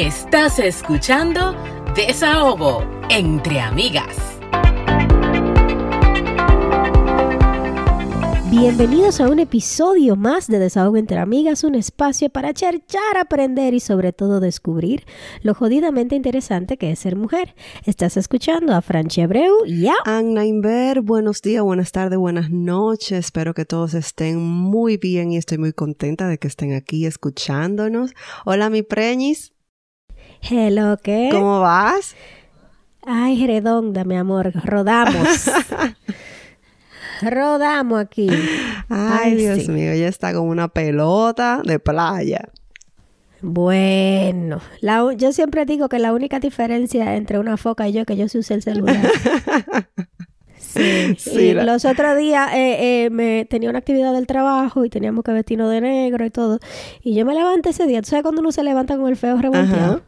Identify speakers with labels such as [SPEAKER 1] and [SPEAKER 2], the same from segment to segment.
[SPEAKER 1] Estás escuchando Desahogo entre amigas.
[SPEAKER 2] Bienvenidos a un episodio más de Desahogo entre Amigas, un espacio para cherchar, aprender y sobre todo descubrir lo jodidamente interesante que es ser mujer. Estás escuchando a Franchi Abreu y a
[SPEAKER 3] Anna Inver. Buenos días, buenas tardes, buenas noches. Espero que todos estén muy bien y estoy muy contenta de que estén aquí escuchándonos. Hola, mi preñis.
[SPEAKER 2] Hello, ¿qué?
[SPEAKER 3] ¿Cómo vas?
[SPEAKER 2] Ay, redonda, mi amor, rodamos. Rodamos aquí.
[SPEAKER 3] Ay, Dios mío, ella está como una pelota de playa.
[SPEAKER 2] Bueno, yo siempre digo que la única diferencia entre una foca y yo es que yo sí usé el celular. Sí, sí los otros días eh, eh, me tenía una actividad del trabajo y teníamos que vestirnos de negro y todo. Y yo me levanté ese día. ¿Tú sabes cuando uno se levanta con el feo revolteado?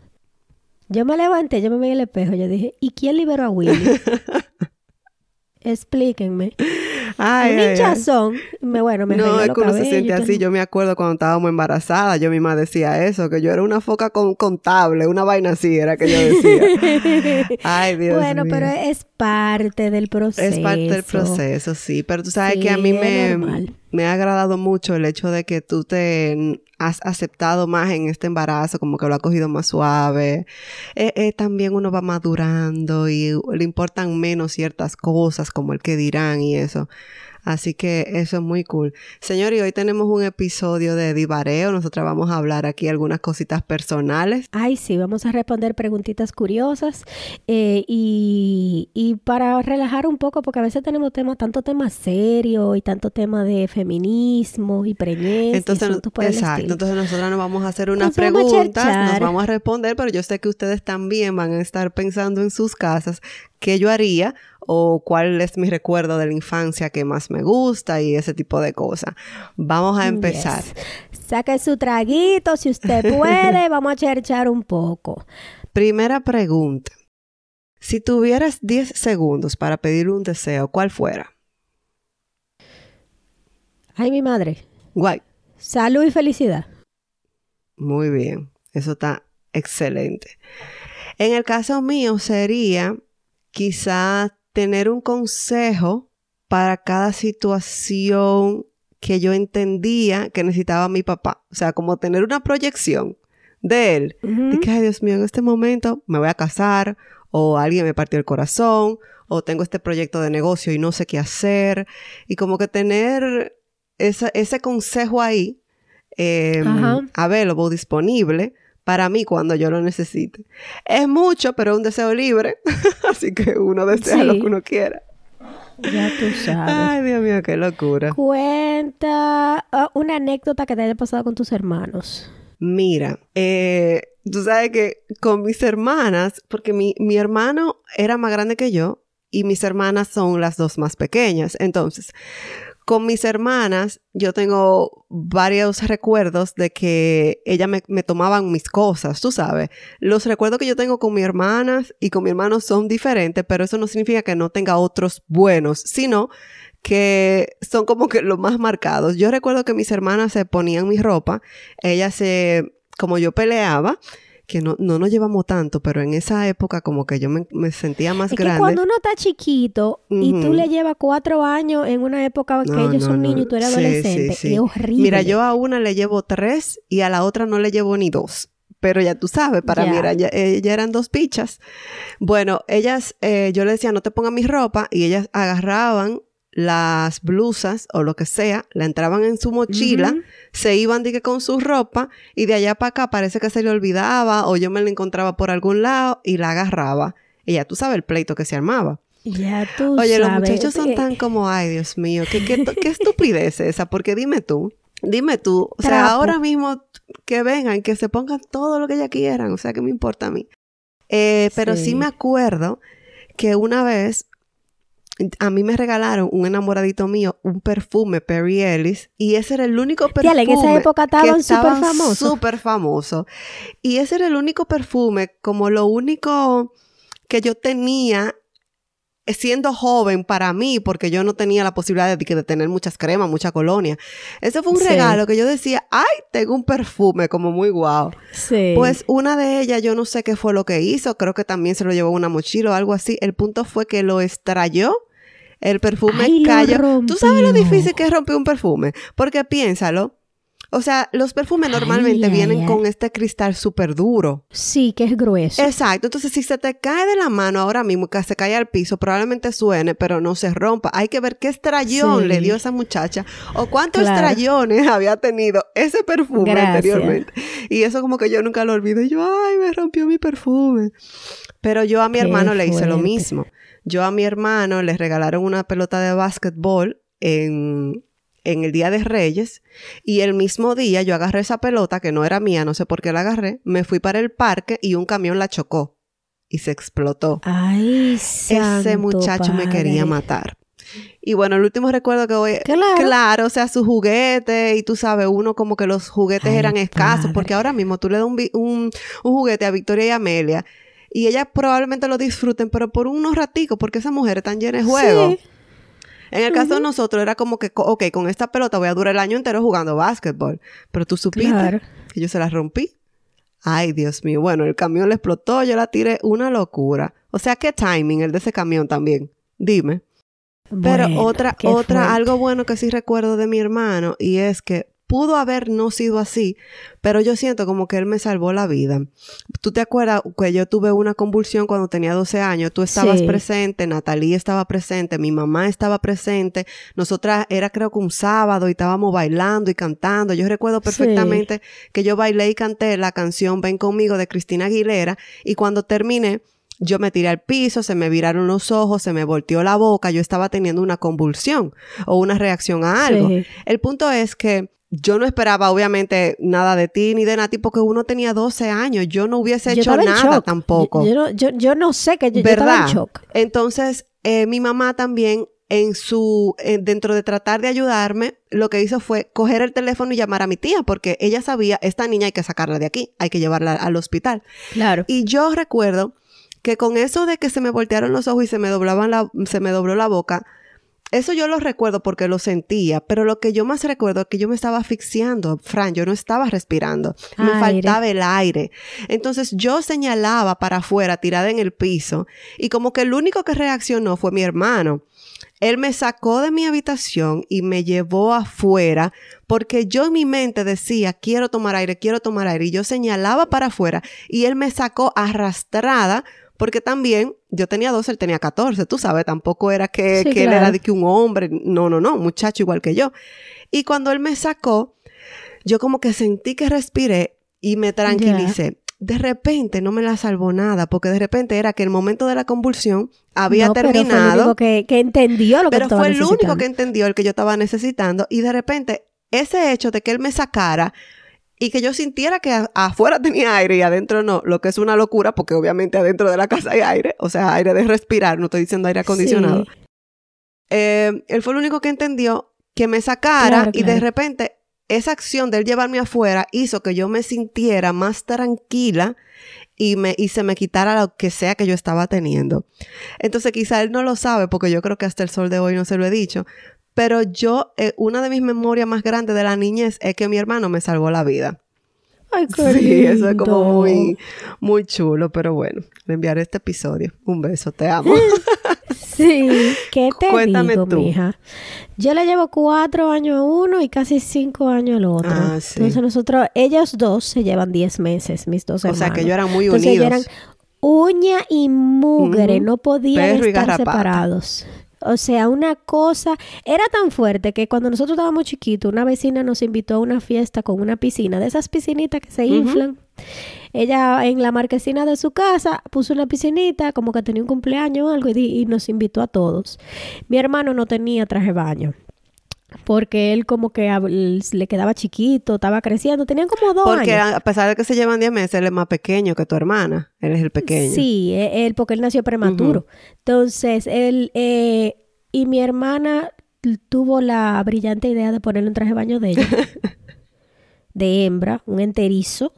[SPEAKER 2] Yo me levanté, yo me vi en el espejo. Yo dije, ¿y quién liberó a Willy? Explíquenme. Ay, un hinchazón. Me, bueno, me
[SPEAKER 3] No, es que uno se siente así. Yo me acuerdo cuando estábamos embarazadas, yo misma decía eso, que yo era una foca con, contable, una vaina así era que yo decía. Ay, Dios
[SPEAKER 2] bueno,
[SPEAKER 3] mío.
[SPEAKER 2] pero es parte del proceso.
[SPEAKER 3] Es parte del proceso, sí. Pero tú sabes que a mí me, me ha agradado mucho el hecho de que tú te has aceptado más en este embarazo, como que lo ha cogido más suave. Eh, eh, también uno va madurando y le importan menos ciertas cosas como el que dirán y eso. Así que eso es muy cool. Señor, y hoy tenemos un episodio de Divareo. Nosotras vamos a hablar aquí algunas cositas personales.
[SPEAKER 2] Ay, sí, vamos a responder preguntitas curiosas eh, y, y, para relajar un poco, porque a veces tenemos temas, tanto tema serio y tanto tema de feminismo y preñez.
[SPEAKER 3] Entonces, exacto. Entonces nosotras nos vamos a hacer unas preguntas, nos vamos a responder, pero yo sé que ustedes también van a estar pensando en sus casas qué yo haría o cuál es mi recuerdo de la infancia que más me gusta y ese tipo de cosas. Vamos a empezar.
[SPEAKER 2] Saque su traguito si usted puede, vamos a cherchar un poco.
[SPEAKER 3] Primera pregunta. Si tuvieras 10 segundos para pedir un deseo, ¿cuál fuera?
[SPEAKER 2] Ay, mi madre.
[SPEAKER 3] Guay.
[SPEAKER 2] Salud y felicidad.
[SPEAKER 3] Muy bien. Eso está excelente. En el caso mío sería quizá tener un consejo para cada situación que yo entendía que necesitaba mi papá. O sea, como tener una proyección de él. De que, ay Dios mío, en este momento me voy a casar, o alguien me partió el corazón, o tengo este proyecto de negocio y no sé qué hacer. Y como que tener ese consejo ahí, eh, available, disponible, para mí cuando yo lo necesite. Es mucho, pero es un deseo libre. Así que uno desea lo que uno quiera.
[SPEAKER 2] Ya tú sabes.
[SPEAKER 3] Ay, Dios mío, qué locura.
[SPEAKER 2] Cuenta ah, una anécdota que te haya pasado con tus hermanos.
[SPEAKER 3] Mira, eh, tú sabes que con mis hermanas, porque mi, mi hermano era más grande que yo y mis hermanas son las dos más pequeñas. Entonces, con mis hermanas, yo tengo varios recuerdos de que ellas me, tomaban mis cosas, tú sabes. Los recuerdos que yo tengo con mis hermanas y con mi hermano son diferentes, pero eso no significa que no tenga otros buenos, sino que son como que los más marcados. Yo recuerdo que mis hermanas se ponían mi ropa, ellas se, como yo peleaba, que no, no nos llevamos tanto, pero en esa época como que yo me, sentía más
[SPEAKER 2] es
[SPEAKER 3] grande.
[SPEAKER 2] Que cuando uno está chiquito y tú le llevas cuatro años en una época que ellos son niños y tú eres adolescente, es horrible.
[SPEAKER 3] Mira, yo a una le llevo tres y a la otra no le llevo ni dos. Pero ya tú sabes, para mí era, ya, eran dos pichas. Bueno, ellas, eh, yo le decía, no te pongas mi ropa y ellas agarraban las blusas o lo que sea, la entraban en su mochila, se iban dije, con su ropa y de allá para acá parece que se le olvidaba o yo me la encontraba por algún lado y la agarraba. Y ya tú sabes el pleito que se armaba.
[SPEAKER 2] Ya tú
[SPEAKER 3] Oye,
[SPEAKER 2] los
[SPEAKER 3] muchachos son tan como, ay, Dios mío, qué, qué, qué estupidez esa, porque dime tú, dime tú, o sea, ahora mismo que vengan, que se pongan todo lo que ya quieran, o sea, que me importa a mí. Eh, pero sí me acuerdo que una vez a mí me regalaron un enamoradito mío, un perfume Perry Ellis, y ese era el único perfume.
[SPEAKER 2] en esa época estaban súper famosos.
[SPEAKER 3] Súper famoso. Y ese era el único perfume, como lo único que yo tenía siendo joven para mí, porque yo no tenía la posibilidad de, de tener muchas cremas, mucha colonia. Ese fue un regalo que yo decía, ay, tengo un perfume como muy guau. Sí. Pues una de ellas, yo no sé qué fue lo que hizo, creo que también se lo llevó una mochila o algo así. El punto fue que lo extrayó el perfume cayó. ¿Tú sabes lo difícil que es romper un perfume? Porque piénsalo, o sea, los perfumes normalmente vienen con este cristal súper duro.
[SPEAKER 2] Sí, que es grueso.
[SPEAKER 3] Exacto. Entonces, si se te cae de la mano ahora mismo, que se cae al piso, probablemente suene, pero no se rompa. Hay que ver qué estrellón le dio esa muchacha o cuántos estrellones había tenido ese perfume anteriormente. Y eso como que yo nunca lo olvido. yo, ay, me rompió mi perfume. Pero yo a mi hermano le hice lo mismo. Yo a mi hermano le regalaron una pelota de básquetbol en en el Día de Reyes y el mismo día yo agarré esa pelota que no era mía, no sé por qué la agarré, me fui para el parque y un camión la chocó y se explotó.
[SPEAKER 2] Ay,
[SPEAKER 3] Ese muchacho me quería matar. Y bueno, el último recuerdo que voy...
[SPEAKER 2] Claro.
[SPEAKER 3] Claro, o sea, su juguete y tú sabes, uno como que los juguetes eran escasos, porque ahora mismo tú le das un, un, juguete a Victoria y Amelia y ellas probablemente lo disfruten, pero por unos raticos, porque esas mujeres están llenas de juego. En el caso de nosotros era como que, ok, con esta pelota voy a durar el año entero jugando básquetbol. Pero tú supiste que yo se la rompí. Ay, Dios mío. Bueno, el camión le explotó, yo la tiré una locura. O sea, qué timing el de ese camión también. Dime. Pero otra, otra, algo bueno que sí recuerdo de mi hermano y es que pudo haber no sido así, pero yo siento como que él me salvó la vida. ¿Tú te acuerdas que yo tuve una convulsión cuando tenía 12 años? Tú estabas presente, Natalie estaba presente, mi mamá estaba presente, nosotras era creo que un sábado y estábamos bailando y cantando. Yo recuerdo perfectamente que yo bailé y canté la canción Ven conmigo de Cristina Aguilera y cuando terminé, yo me tiré al piso, se me viraron los ojos, se me volteó la boca, yo estaba teniendo una convulsión o una reacción a algo. El punto es que yo no esperaba obviamente nada de ti ni de Nati porque uno tenía 12 años. Yo no hubiese hecho nada tampoco.
[SPEAKER 2] Yo, no sé que yo, ¿verdad? en shock.
[SPEAKER 3] Entonces, eh, mi mamá también en su eh, dentro de tratar de ayudarme, lo que hizo fue coger el teléfono y llamar a mi tía porque ella sabía, esta niña hay que sacarla de aquí, hay que llevarla al hospital.
[SPEAKER 2] Claro.
[SPEAKER 3] Y yo recuerdo que con eso de que se me voltearon los ojos y se me doblaban la se me dobló la boca, eso yo lo recuerdo porque lo sentía, pero lo que yo más recuerdo es que yo me estaba asfixiando, Fran, yo no estaba respirando, me faltaba el aire. Entonces yo señalaba para afuera, tirada en el piso, y como que el único que reaccionó fue mi hermano. Él me sacó de mi habitación y me llevó afuera porque yo en mi mente decía, quiero tomar aire, quiero tomar aire. Y yo señalaba para afuera y él me sacó arrastrada porque también yo tenía 12, él tenía 14, tú sabes, tampoco era que, él era de que un hombre, no, no, no, muchacho igual que yo. Y cuando él me sacó, yo como que sentí que respiré y me tranquilicé. De repente no me la salvó nada, porque de repente era que el momento de la convulsión había terminado. Pero fue el único
[SPEAKER 2] que, que entendió lo que
[SPEAKER 3] Pero fue el único que entendió el que yo estaba necesitando. Y de repente, ese hecho de que él me sacara y que yo sintiera que afuera tenía aire y adentro no, lo que es una locura porque obviamente adentro de la casa hay aire, o sea, aire de respirar, no estoy diciendo aire acondicionado. Eh, él fue el único que entendió que me sacara y de repente esa acción de él llevarme afuera hizo que yo me sintiera más tranquila y, me, y se me quitara lo que sea que yo estaba teniendo. Entonces quizá él no lo sabe porque yo creo que hasta el sol de hoy no se lo he dicho, pero yo, eh, una de mis memorias más grandes de la niñez es que mi hermano me salvó la vida.
[SPEAKER 2] Ay, qué
[SPEAKER 3] Sí, eso es como muy, muy chulo, pero bueno, le enviaré este episodio. Un beso, te amo.
[SPEAKER 2] sí, ¿qué te Cuéntame digo, tú. mija? Yo le llevo cuatro años a uno y casi cinco años al otro. Ah, sí. Entonces nosotros, ellos dos se llevan diez meses, mis dos hermanos.
[SPEAKER 3] O sea, que ellos eran muy unidos. Entonces, eran
[SPEAKER 2] uña y mugre, no podían estar separados. O sea, una cosa era tan fuerte que cuando nosotros estábamos chiquitos, una vecina nos invitó a una fiesta con una piscina, de esas piscinitas que se inflan. Ella en la marquesina de su casa puso una piscinita, como que tenía un cumpleaños o algo, y, nos invitó a todos. Mi hermano no tenía traje de baño porque él como que le quedaba chiquito, estaba creciendo, tenían como dos
[SPEAKER 3] porque a pesar de que se llevan 10 meses, él es más pequeño que tu hermana, él es el pequeño.
[SPEAKER 2] Sí, e, él, porque él nació prematuro. Entonces, él eh, y mi hermana tuvo la brillante idea de ponerle un traje de baño de ella, de hembra, un enterizo.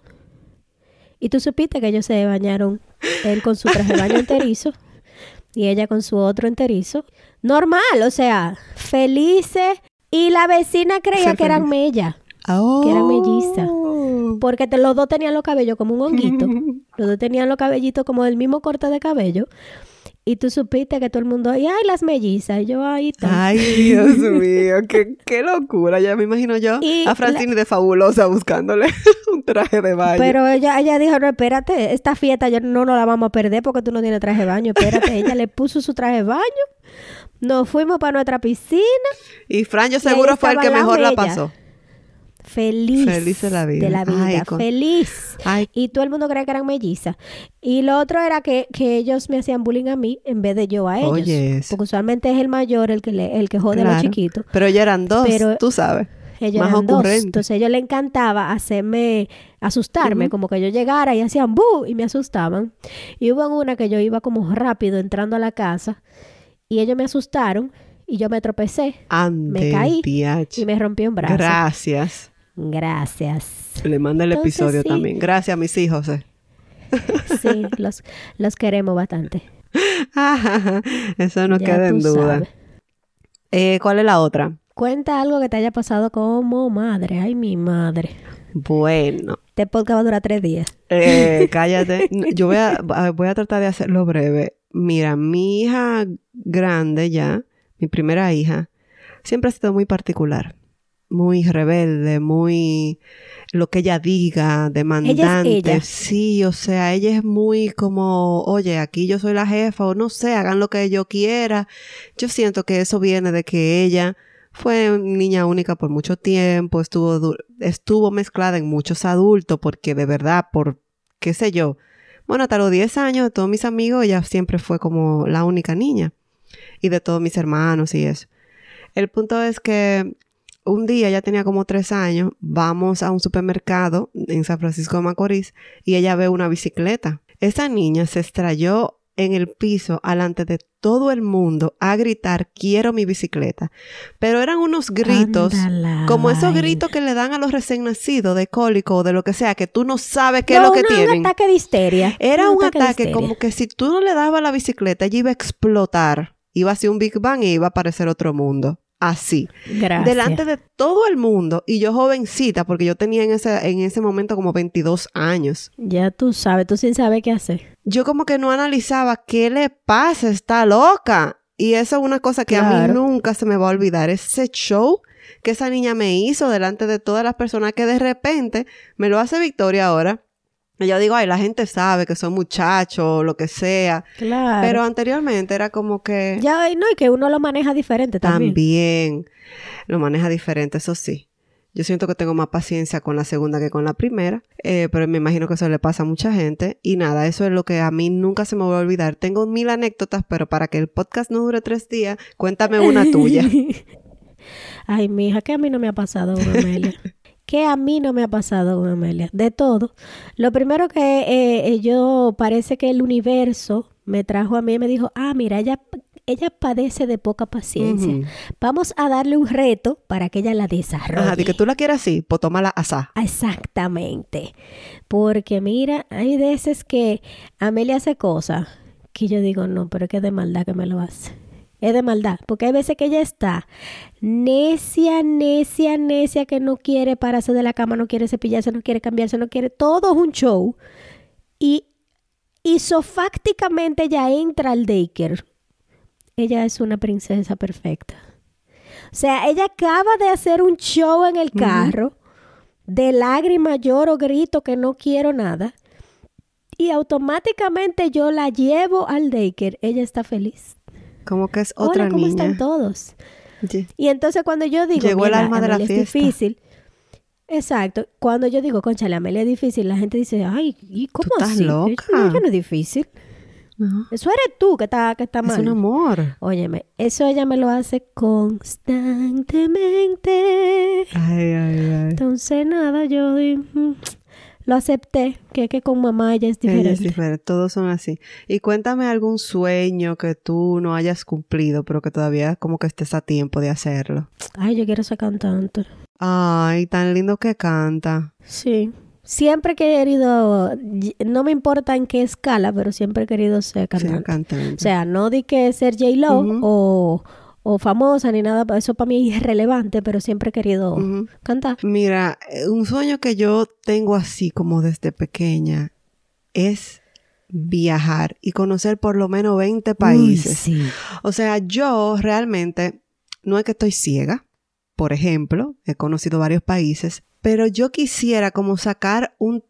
[SPEAKER 2] Y tú supiste que ellos se bañaron, él con su traje de baño enterizo. y ella con su otro enterizo. Normal, o sea, felices. Y la vecina creía
[SPEAKER 3] Ser
[SPEAKER 2] que eran mellas,
[SPEAKER 3] Oh.
[SPEAKER 2] que eran mellizas. porque te- los dos tenían los cabellos como un honguito. los dos tenían los cabellitos como del mismo corte de cabello. Y tú supiste que todo el mundo, ay, ay, las mellizas. Y yo, ahí está.
[SPEAKER 3] Ay, Dios mío, qué, qué locura. Ya me imagino yo
[SPEAKER 2] Y
[SPEAKER 3] a Francini de fabulosa buscándole un traje de baño.
[SPEAKER 2] Pero ella, ella dijo, no, espérate, esta fiesta yo no nos la vamos a perder porque tú no tienes traje de baño. Espérate, ella le puso su traje de baño. Nos fuimos para nuestra piscina.
[SPEAKER 3] y Fran, yo seguro fue el que mejor la pasó.
[SPEAKER 2] Feliz.
[SPEAKER 3] Feliz de la vida.
[SPEAKER 2] De la vida,
[SPEAKER 3] Ay, con-
[SPEAKER 2] feliz.
[SPEAKER 3] Ay,
[SPEAKER 2] Y todo el mundo creía que eran mellizas. Y lo otro era que, que ellos me hacían bullying a mí en vez de yo a ellos.
[SPEAKER 3] Oye.
[SPEAKER 2] Porque usualmente es el mayor el que, le, el que jode a los chiquitos.
[SPEAKER 3] Pero ya eran dos,
[SPEAKER 2] Pero-
[SPEAKER 3] tú sabes.
[SPEAKER 2] Ellos
[SPEAKER 3] Más
[SPEAKER 2] eran dos. Entonces a ellos les encantaba hacerme, asustarme, como que yo llegara y hacían bu y me asustaban. Y hubo una que yo iba como rápido entrando a la casa y ellos me asustaron y yo me tropecé
[SPEAKER 3] Ande,
[SPEAKER 2] caí y me rompí un brazo.
[SPEAKER 3] Gracias.
[SPEAKER 2] Gracias.
[SPEAKER 3] Le manda el
[SPEAKER 2] Entonces,
[SPEAKER 3] episodio
[SPEAKER 2] sí.
[SPEAKER 3] también. Gracias, mis hijos. eh.
[SPEAKER 2] Sí, los, los queremos bastante.
[SPEAKER 3] Eso no
[SPEAKER 2] Ya
[SPEAKER 3] queda en duda. Eh, ¿Cuál es la otra?
[SPEAKER 2] Cuenta algo que te haya pasado como madre. Ay, mi madre.
[SPEAKER 3] Bueno,
[SPEAKER 2] Este podcast va a durar tres días.
[SPEAKER 3] eh, cállate. Yo voy a, a- voy a tratar de hacerlo breve. Mira, mi hija grande ya, mi primera hija, siempre ha sido muy particular. Muy rebelde, muy lo que ella diga, demandante.
[SPEAKER 2] ella.
[SPEAKER 3] Sí, o sea, ella es muy como, oye, aquí yo soy la jefa, o no sé, hagan lo que yo quiera. Yo siento que eso viene de que ella fue niña única por mucho tiempo, estuvo, estuvo mezclada en muchos adultos, porque de verdad, por qué sé yo, bueno, hasta los 10 años de todos mis amigos, ella siempre fue como la única niña, y de todos mis hermanos y eso. El punto es que un día, ella tenía como tres años, vamos a un supermercado en San Francisco de Macorís y ella ve una bicicleta. Esa niña se estrelló en el piso alante de todo el mundo a gritar quiero mi bicicleta. Pero eran unos gritos como esos gritos que le dan a los recién nacidos de cólico o de lo que sea, que tú no sabes qué es lo que
[SPEAKER 2] una-
[SPEAKER 3] tienen.
[SPEAKER 2] Un ataque de histeria.
[SPEAKER 3] Era un ataque como que si tú no le dabas la bicicleta, ella iba a explotar. Iba a ser un Big Bang y iba a aparecer otro mundo. Así.
[SPEAKER 2] Gracias.
[SPEAKER 3] Delante de todo el mundo. Y yo jovencita, porque yo tenía en ese, en ese momento como 22 años.
[SPEAKER 2] Ya tú sabes, tú sin saber qué hacer.
[SPEAKER 3] Yo como que no analizaba qué le pasa, está loca. Y eso es una cosa que a mí nunca se me va a olvidar. Ese show que esa niña me hizo delante de todas las personas que de repente me lo hace Victoria ahora. Y yo digo, ay, la gente sabe que soy muchacho, lo que sea.
[SPEAKER 2] Claro.
[SPEAKER 3] Pero anteriormente era como que
[SPEAKER 2] ya, no, y que uno lo maneja diferente también.
[SPEAKER 3] también lo maneja diferente, eso sí. Yo siento que tengo más paciencia con la segunda que con la primera, eh, pero me imagino que eso le pasa a mucha gente. Y nada, eso es lo que a mí nunca se me va a olvidar. Tengo mil anécdotas, pero para que el podcast no dure tres días, cuéntame una tuya.
[SPEAKER 2] Ay, mija, que a mí no me ha pasado Amelia. que a mí no me ha pasado con Amelia. De todo. Lo primero que eh, eh, yo parece que el universo me trajo a mí y me dijo, ah, mira, ella, ella padece de poca paciencia. Vamos a darle un reto para que ella la desarrolle.
[SPEAKER 3] Ajá, de que tú la quieras así, pues tómala asá.
[SPEAKER 2] Exactamente. Porque mira, hay veces que Amelia hace cosas que yo digo, no, pero es que de maldad que me lo hace. Es de maldad. Porque hay veces que ella está necia, necia, necia, que no quiere pararse de la cama, no quiere cepillarse, no quiere cambiarse, no quiere. Todo es un show. Y isofácticamente ella entra al daycare. Ella es una princesa perfecta. O sea, ella acaba de hacer un show en el carro de lágrima, lloro, grito que no quiero nada. Y automáticamente yo la llevo al daycare. Ella está feliz.
[SPEAKER 3] Como que es otra
[SPEAKER 2] Hola, ¿cómo
[SPEAKER 3] niña.
[SPEAKER 2] están todos? Y entonces cuando yo digo,
[SPEAKER 3] Llegó el
[SPEAKER 2] "Mira,
[SPEAKER 3] alma de la
[SPEAKER 2] Amelia es
[SPEAKER 3] fiesta".
[SPEAKER 2] difícil. Exacto. Cuando yo digo, concha, la Amelia es difícil, la gente dice, ay, ¿y cómo
[SPEAKER 3] estás
[SPEAKER 2] así?
[SPEAKER 3] loca.
[SPEAKER 2] Ella no es difícil.
[SPEAKER 3] No,
[SPEAKER 2] Eso eres tú que está, que está
[SPEAKER 3] es
[SPEAKER 2] mal.
[SPEAKER 3] un amor.
[SPEAKER 2] Óyeme, eso ella me lo hace constantemente.
[SPEAKER 3] Ay, ay, ay.
[SPEAKER 2] Entonces, nada, yo di- mm, lo acepté, que, que con mamá ella es
[SPEAKER 3] Ella
[SPEAKER 2] diferente.
[SPEAKER 3] es diferente, todos son así. Y cuéntame algún sueño que tú no hayas cumplido, pero que todavía como que estés a tiempo de hacerlo.
[SPEAKER 2] Ay, yo quiero ser cantante.
[SPEAKER 3] Ay, tan lindo que canta.
[SPEAKER 2] Sí, siempre he querido, no me importa en qué escala, pero siempre he querido ser cantante. O sea, no di que ser J-Lo o, o, famosa ni nada, eso para mí es irrelevante, pero siempre he querido cantar.
[SPEAKER 3] Mira, eh, un sueño que yo tengo así como desde pequeña es viajar y conocer por lo menos 20 países. O sea, yo realmente no es que estoy ciega, por ejemplo, he conocido varios países, pero yo quisiera como sacar un,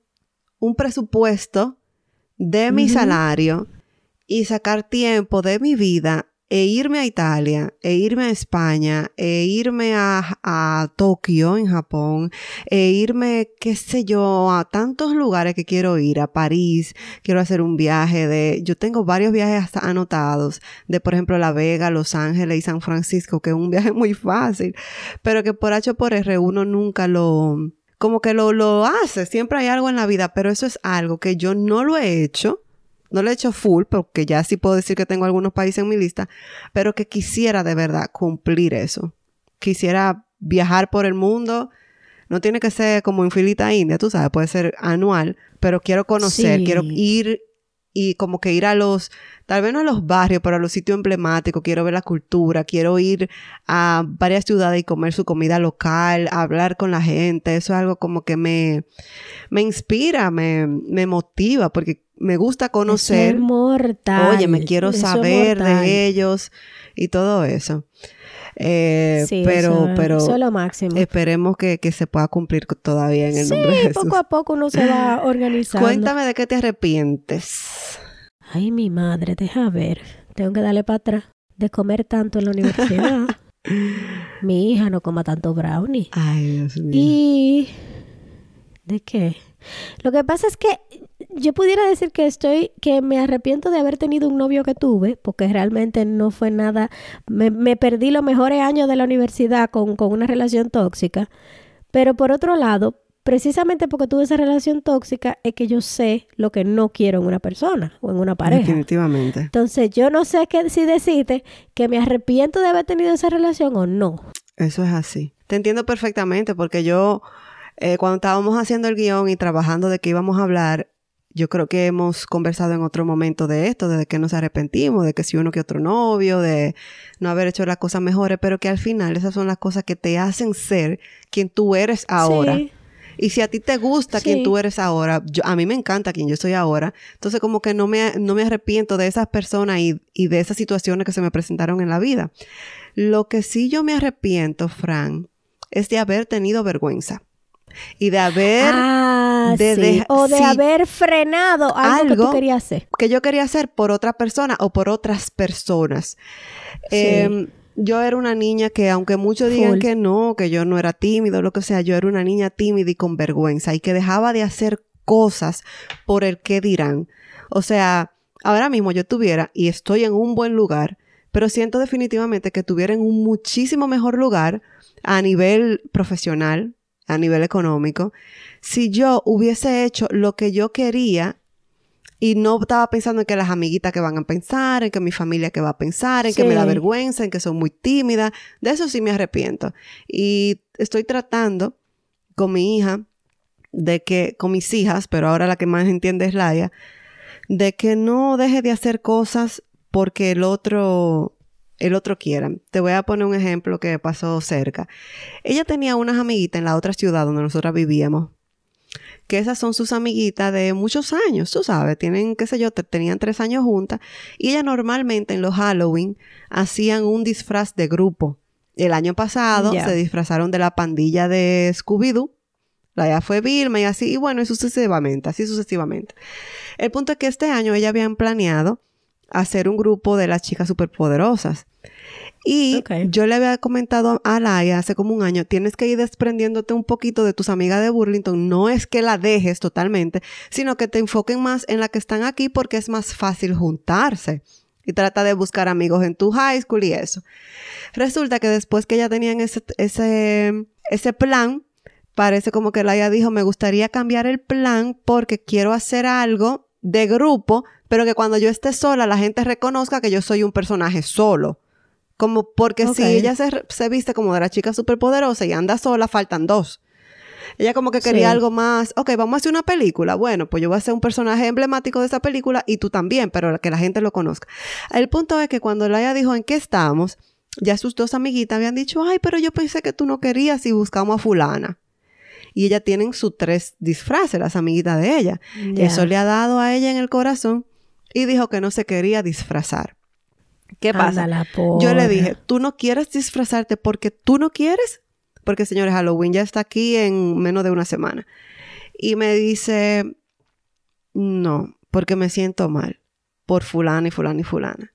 [SPEAKER 3] presupuesto de mi salario y sacar tiempo de mi vida e irme a Italia, e irme a España, e irme a, a Tokio, en Japón, e irme, qué sé yo, a tantos lugares que quiero ir, a París, quiero hacer un viaje de, yo tengo varios viajes hasta anotados, de por ejemplo La Vega, Los Ángeles y San Francisco, que es un viaje muy fácil, pero que por H por R uno nunca lo, como que lo, lo hace, siempre hay algo en la vida, pero eso es algo que yo no lo he hecho no lo he hecho full, porque ya sí puedo decir que tengo algunos países en mi lista, pero que quisiera de verdad cumplir eso. Quisiera viajar por el mundo. No tiene que ser como en filita india, tú sabes, puede ser anual, pero quiero conocer, quiero ir y como que ir a los, tal vez no a los barrios, pero a los sitios emblemáticos, quiero ver la cultura, quiero ir a varias ciudades y comer su comida local, hablar con la gente, eso es algo como que me, me inspira, me, me motiva, porque me gusta conocer.
[SPEAKER 2] mortal.
[SPEAKER 3] Oye, me quiero saber de ellos y todo eso. Eh, pero, pero
[SPEAKER 2] lo máximo.
[SPEAKER 3] esperemos que, se pueda cumplir todavía en el nombre de Jesús.
[SPEAKER 2] poco a poco uno se va organizando.
[SPEAKER 3] Cuéntame de qué te arrepientes.
[SPEAKER 2] Ay, mi madre, deja ver. Tengo que darle para atrás. De comer tanto en la universidad. mi hija no coma tanto brownie.
[SPEAKER 3] Ay, Dios mío.
[SPEAKER 2] Y... ¿De qué? Lo que pasa es que yo pudiera decir que estoy, que me arrepiento de haber tenido un novio que tuve, porque realmente no fue nada, me, perdí los mejores años de la universidad con, con una relación tóxica. Pero por otro lado, precisamente porque tuve esa relación tóxica, es que yo sé lo que no quiero en una persona o en una pareja.
[SPEAKER 3] Definitivamente.
[SPEAKER 2] Entonces, yo no sé qué, si decirte que me arrepiento de haber tenido esa relación o no.
[SPEAKER 3] Eso es así. Te entiendo perfectamente porque yo, eh, cuando estábamos haciendo el guion y trabajando de qué íbamos a hablar, yo creo que hemos conversado en otro momento de esto, de que nos arrepentimos, de que si uno que otro novio, de no haber hecho las cosas mejores, pero que al final esas son las cosas que te hacen ser quien tú eres ahora. Y si a ti te gusta quien tú eres ahora, yo, a mí me encanta quien yo soy ahora, entonces como que no me, no me arrepiento de esas personas y, y de esas situaciones que se me presentaron en la vida. Lo que sí yo me arrepiento, Fran, es de haber tenido vergüenza y de haber...
[SPEAKER 2] Ah, o de haber frenado algo, que tú querías hacer.
[SPEAKER 3] Que yo quería hacer por otra persona o por otras personas. Em, yo era una niña que, aunque muchos digan que no, que yo no era tímido, lo que sea, yo era una niña tímida y con vergüenza y que dejaba de hacer cosas por el que dirán. O sea, ahora mismo yo tuviera y estoy en un buen lugar, pero siento definitivamente que tuviera en un muchísimo mejor lugar a nivel profesional, a nivel económico, si yo hubiese hecho lo que yo quería y no estaba pensando en que las amiguitas que van a pensar, en que mi familia que va a pensar, en que me da vergüenza, en que soy muy tímida, de eso sí me arrepiento. Y estoy tratando con mi hija de que, con mis hijas, pero ahora la que más entiende es Laia, de que no deje de hacer cosas porque el otro el otro quiera. Te voy a poner un ejemplo que pasó cerca. Ella tenía unas amiguitas en la otra ciudad donde nosotros vivíamos, que esas son sus amiguitas de muchos años, tú sabes, tienen, qué sé yo, tenían tres años juntas, y ella normalmente en los Halloween hacían un disfraz de grupo. El año pasado se disfrazaron de la pandilla de Scooby-Doo, la ya fue Vilma y así, y bueno, y sucesivamente, así sucesivamente. El punto es que este año ella habían planeado hacer un grupo de las chicas superpoderosas. Y yo le había comentado a Laia hace como un año, tienes que ir desprendiéndote un poquito de tus amigas de Burlington. No es que la dejes totalmente, sino que te enfoquen más en la que están aquí porque es más fácil juntarse. Y trata de buscar amigos en tu high school y eso. Resulta que después que ya tenían ese, ese, ese plan, parece como que Laia dijo, me gustaría cambiar el plan porque quiero hacer algo de grupo, pero que cuando yo esté sola la gente reconozca que yo soy un personaje solo. Como porque si ella se, viste como de la chica superpoderosa y anda sola, faltan dos. Ella como que quería
[SPEAKER 2] Sí.
[SPEAKER 3] algo más, ok, vamos a hacer una película. Bueno, pues yo voy a ser un personaje emblemático de esa película y tú también, pero que la gente lo conozca. El punto es que cuando Laia dijo en qué estamos, ya sus dos amiguitas habían dicho, ay, pero yo pensé que tú no querías y buscamos a fulana. Y ella tienen sus tres disfraces, las amiguitas de ella. Eso le ha dado a ella en el corazón y dijo que no se quería disfrazar. ¿Qué pasa?
[SPEAKER 2] Anda
[SPEAKER 3] Yo le dije, ¿tú no quieres disfrazarte porque tú no quieres? Porque, señores, Halloween ya está aquí en menos de una semana. Y me dice, no, porque me siento mal por fulana y fulana y fulana.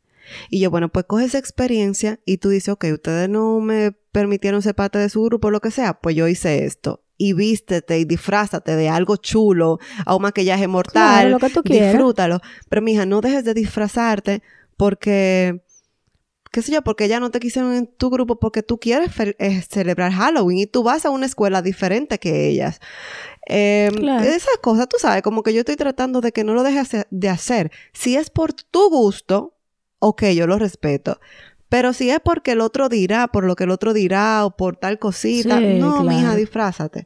[SPEAKER 3] Y yo, bueno, pues coge esa experiencia y tú dices, ok, ustedes no me permitieron ser parte de su grupo, lo que sea, pues yo hice esto. Y vístete y disfrázate de algo chulo, a un maquillaje mortal.
[SPEAKER 2] Claro, lo que tú quieras.
[SPEAKER 3] Disfrútalo. Pero, mija, no dejes de disfrazarte porque qué sé yo, porque ya no te quisieron en tu grupo porque tú quieres eh, celebrar Halloween y tú vas a una escuela diferente que ellas. Eh,
[SPEAKER 2] Claro.
[SPEAKER 3] Esas cosas, tú sabes, como que yo estoy tratando de que no lo dejes de hacer. Si es por tu gusto, ok, yo lo respeto. Pero si es porque el otro dirá, por lo que el otro dirá o por tal cosita,
[SPEAKER 2] Sí,
[SPEAKER 3] no,
[SPEAKER 2] claro.
[SPEAKER 3] mija, disfrázate.